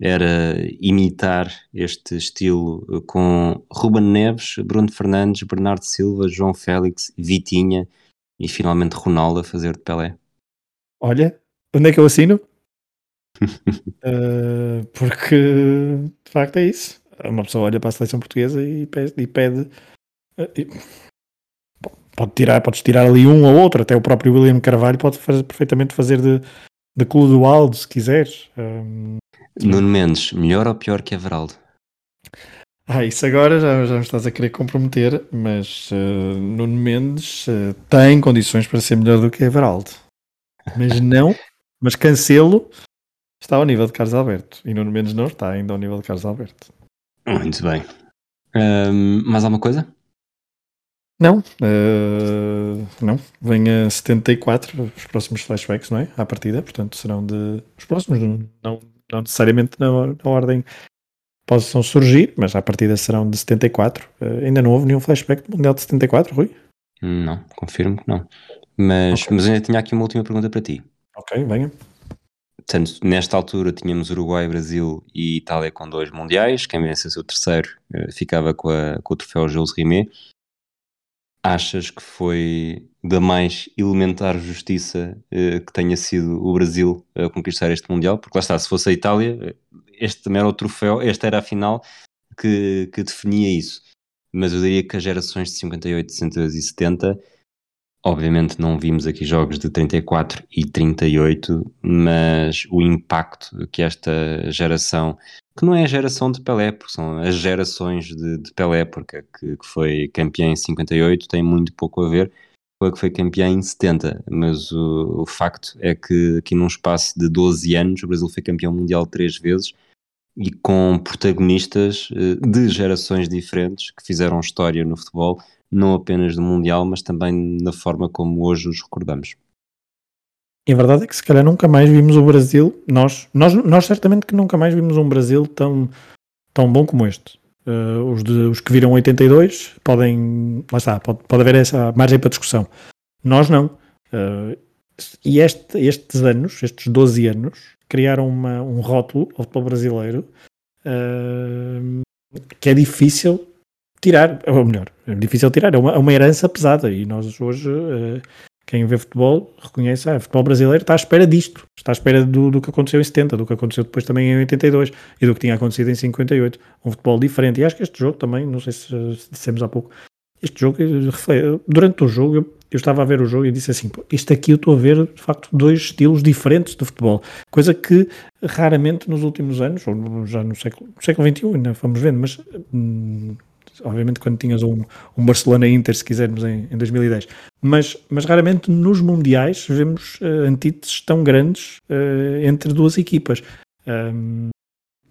[SPEAKER 1] era imitar este estilo com Ruben Neves, Bruno Fernandes, Bernardo Silva, João Félix, Vitinha e finalmente Ronaldo a fazer de Pelé?
[SPEAKER 2] Olha, onde é que eu assino? uh, porque de facto é isso. Uma pessoa olha para a seleção portuguesa e pede, e pede uh, pode tirar, podes tirar ali um ou outro, até o próprio William Carvalho pode fazer, perfeitamente fazer de, de Clodoaldo, se quiseres. Um...
[SPEAKER 1] Nuno Mendes, melhor ou pior que Everaldo?
[SPEAKER 2] Ah, isso agora já, já me estás a querer comprometer, mas uh, Nuno Mendes uh, tem condições para ser melhor do que Everaldo. Mas não, mas Cancelo está ao nível de Carlos Alberto e Nuno Mendes não está ainda ao nível de Carlos Alberto.
[SPEAKER 1] Muito bem. Um, mais alguma coisa?
[SPEAKER 2] Não, uh, não. Vem a 74 os próximos flashbacks, não é? À partida, portanto serão de. Os próximos, não, não necessariamente na, na ordem possam surgir, mas à partida serão de 74. Uh, eh, ainda não houve nenhum flashback do Mundial de 74, Rui?
[SPEAKER 1] Não, confirmo que não. Mas, okay. mas ainda tinha aqui uma última pergunta para ti.
[SPEAKER 2] Ok, venha.
[SPEAKER 1] Portanto, nesta altura tínhamos Uruguai, Brasil e Itália com dois mundiais. Quem vencesse o terceiro uh, ficava com, a, com o troféu Jules Rimet achas que foi da mais elementar justiça uh, que tenha sido o Brasil a conquistar este Mundial? Porque lá está, se fosse a Itália, eh, este também era o troféu, esta era a final que, que definia isso. Mas eu diria que as gerações de 58, 62 e 70, obviamente não vimos aqui jogos de 34 e 38, mas o impacto que esta geração que não é a geração de Pelé, porque são as gerações de, de Pelé, porque que, que, foi campeão em 58 tem muito pouco a ver foi a que foi campeã em 70, mas o, o, facto é que aqui num espaço de 12 anos o Brasil foi campeão mundial três vezes e com protagonistas eh, de gerações diferentes que fizeram história no futebol, não apenas do Mundial, mas também na forma como hoje os recordamos.
[SPEAKER 2] E a verdade é que se calhar nunca mais vimos o Brasil, nós, nós, nós certamente que nunca mais vimos um Brasil tão, tão bom como este. Uh, os, de, os que viram 82 podem, lá está, pode, pode haver essa margem para discussão. Nós não. Uh, e este, estes anos, estes 12 anos, criaram uma, um rótulo ao futebol brasileiro uh, que é difícil tirar, ou melhor, é difícil tirar, é uma, é uma herança pesada e nós hoje quem vê futebol reconhece, ah, futebol brasileiro está à espera disto, está à espera do, do que aconteceu em 70, do que aconteceu depois também em 82 e do que tinha acontecido em 58, um futebol diferente. E acho que este jogo também, não sei se, se dissemos há pouco, este jogo, durante o jogo, eu, eu, estava a ver o jogo e disse assim: isto aqui eu estou a ver de facto dois estilos diferentes de futebol, coisa que raramente nos últimos anos, ou já no século, no século XXI, ainda vamos vendo, mas hum, obviamente quando tinhas um, um Barcelona-Inter, se quisermos, em, em 2010. Mas, mas raramente nos Mundiais vemos uh, antíteses tão grandes uh, entre duas equipas. Um,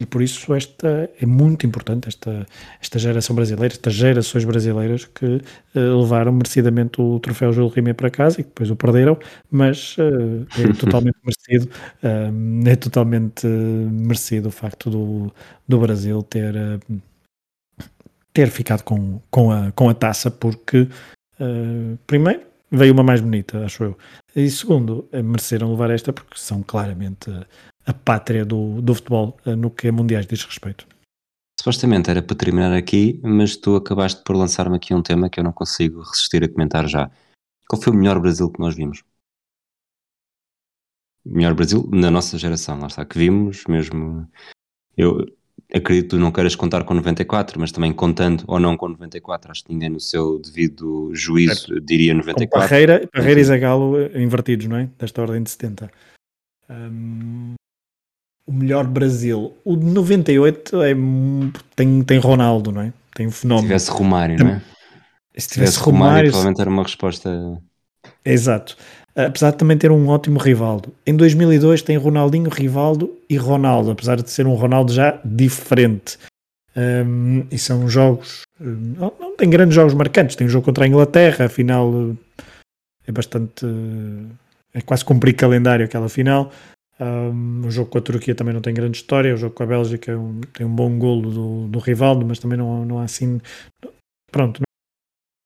[SPEAKER 2] e por isso esta é muito importante, esta, esta geração brasileira, estas gerações brasileiras que uh, levaram merecidamente o troféu Júlio Rimet para casa e depois o perderam, mas uh, é totalmente merecido, uh, é totalmente merecido o facto do, do Brasil ter ter ficado com, com, a, com a taça, porque, uh, primeiro, veio uma mais bonita, acho eu. E segundo, eh, mereceram levar esta porque são claramente a pátria do, do futebol uh, no que a mundiais diz respeito.
[SPEAKER 1] Supostamente era para terminar aqui, mas tu acabaste por lançar-me aqui um tema que eu não consigo resistir a comentar já. Qual foi o melhor Brasil que nós vimos? O melhor Brasil na nossa geração, lá está, que vimos mesmo. Eu, acredito que tu não queiras contar com 94, mas também contando ou não com 94, acho que ninguém no seu devido juízo certo. diria 94. Com
[SPEAKER 2] Parreira, Parreira e Zagalo invertidos, não é? Desta ordem de 70. Um, o melhor Brasil. O de 98 é, tem, tem Ronaldo, não é? Tem um fenómeno.
[SPEAKER 1] Se tivesse Romário, não é?
[SPEAKER 2] Se tivesse, Romário, Romário,
[SPEAKER 1] provavelmente era uma resposta.
[SPEAKER 2] Exato apesar de também ter um ótimo Rivaldo. Em 2002 tem Ronaldinho, Rivaldo e Ronaldo, apesar de ser um Ronaldo já diferente. Um, e são jogos. Não, não, tem grandes jogos marcantes. Tem um jogo contra a Inglaterra, afinal é bastante. É quase cumprir calendário aquela final. Um, o jogo com a Turquia também não tem grande história. O jogo com a Bélgica é um, tem um bom golo do, do Rivaldo, mas também não, não há assim. Pronto,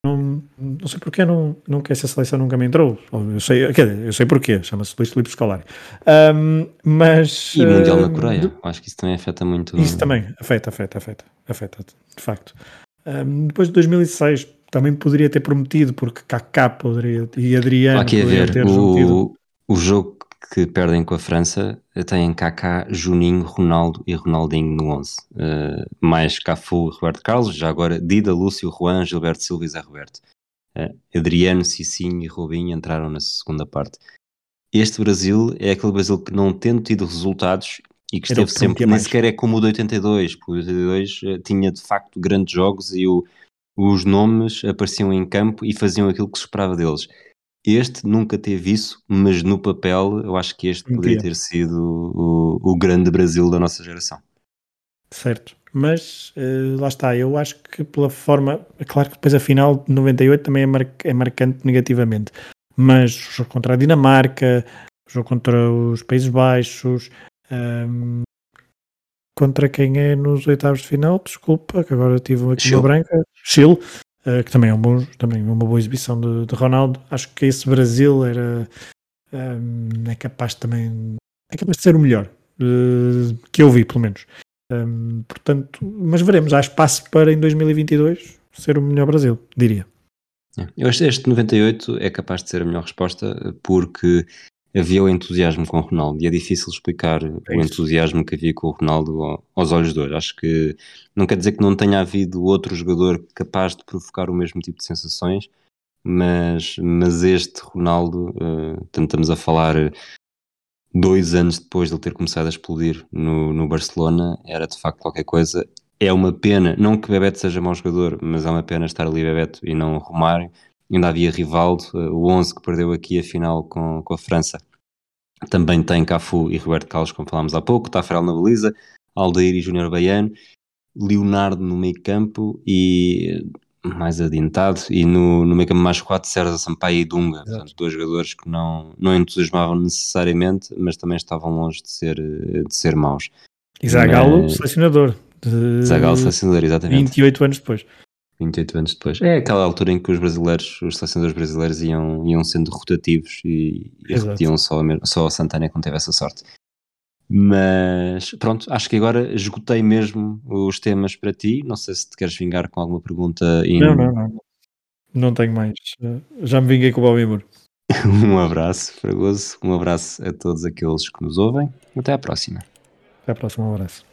[SPEAKER 2] não, não sei porque não, nunca essa seleção nunca me entrou. Eu sei, eu sei porquê, chama-se Luís Filipe Scolari. Um, mas.
[SPEAKER 1] E o Mundial na Coreia, uh, acho que isso também afeta muito.
[SPEAKER 2] Isso também, afeta, afeta, afeta, afeta, de facto. Um, depois de 2006 também poderia ter prometido, porque Kaká poderia, e Adriano
[SPEAKER 1] Aqui a ver, ter o, o jogo que perdem com a França têm Kaká, Juninho, Ronaldo e Ronaldinho no 11. Uh, eh, mais Cafu e Roberto Carlos, já agora Dida, Lúcio, Juan, Gilberto Silva e Zé Roberto. Uh, Adriano, Cicinho e Robinho entraram na segunda parte. Este Brasil é aquele Brasil que não tendo tido resultados e que esteve sempre, nem sequer é como o de 82, porque o de 82 uh, tinha de facto grandes jogos e o, os nomes apareciam em campo e faziam aquilo que se esperava deles. Este nunca teve isso, mas no papel eu acho que este poderia ter sido o, o grande Brasil da nossa geração.
[SPEAKER 2] Certo, mas uh, lá está, eu acho que pela forma, claro que depois a final de 98 também é, mar, é marcante negativamente, mas o jogo contra a Dinamarca, o jogo contra os Países Baixos, um, ehm, contra quem é nos oitavos de final, desculpa, que agora tive aqui uma branca, Chile, uh, que também é um bom, também uma boa exibição de, de Ronaldo. Acho que esse Brasil era um, ehm, é capaz também é capaz de ser o melhor uh, que eu vi, pelo menos. Um, ehm, portanto, mas veremos. Há espaço para em 2022 ser o melhor Brasil, diria.
[SPEAKER 1] É. Eu acho que este 98 é capaz de ser a melhor resposta porque havia o entusiasmo com o Ronaldo e é difícil explicar é o entusiasmo que havia com o Ronaldo aos olhos de hoje. Acho que não quer dizer que não tenha havido outro jogador capaz de provocar o mesmo tipo de sensações, mas, mas este Ronaldo, uh, estamos a falar dois anos depois de ele ter começado a explodir no, no Barcelona, era de facto qualquer coisa. É uma pena, não que Bebeto seja mau jogador, mas é uma pena estar ali Bebeto e não Romário ainda havia Rivaldo, o 11 que perdeu aqui a final com, com a França. Também tem Cafu e Roberto Carlos, como falámos há pouco, Tafarel na baliza, Aldair e Júnior Baiano, Leonardo no meio campo e mais adiantado, e no, no meio campo mais quatro, César Sampaio e Dunga, portanto, dois jogadores que não, não entusiasmavam necessariamente, mas também estavam longe de ser, de ser maus.
[SPEAKER 2] E Zagallo, mas... selecionador. De...
[SPEAKER 1] Zagallo, selecionador, exatamente.
[SPEAKER 2] 28 anos depois.
[SPEAKER 1] 28 anos depois. É aquela altura em que os brasileiros, os selecionadores brasileiros iam, iam sendo rotativos e, e repetiam só, só a Santana quando teve essa sorte. Mas pronto, acho que agora esgotei mesmo os temas para ti. Não sei se te queres vingar com alguma pergunta.
[SPEAKER 2] Em... Não, não, não. Não tenho mais. Já me vinguei com o Bobby Moore.
[SPEAKER 1] um abraço, Fragoso. Um abraço a todos aqueles que nos ouvem. Até à próxima.
[SPEAKER 2] Até à próxima, um abraço.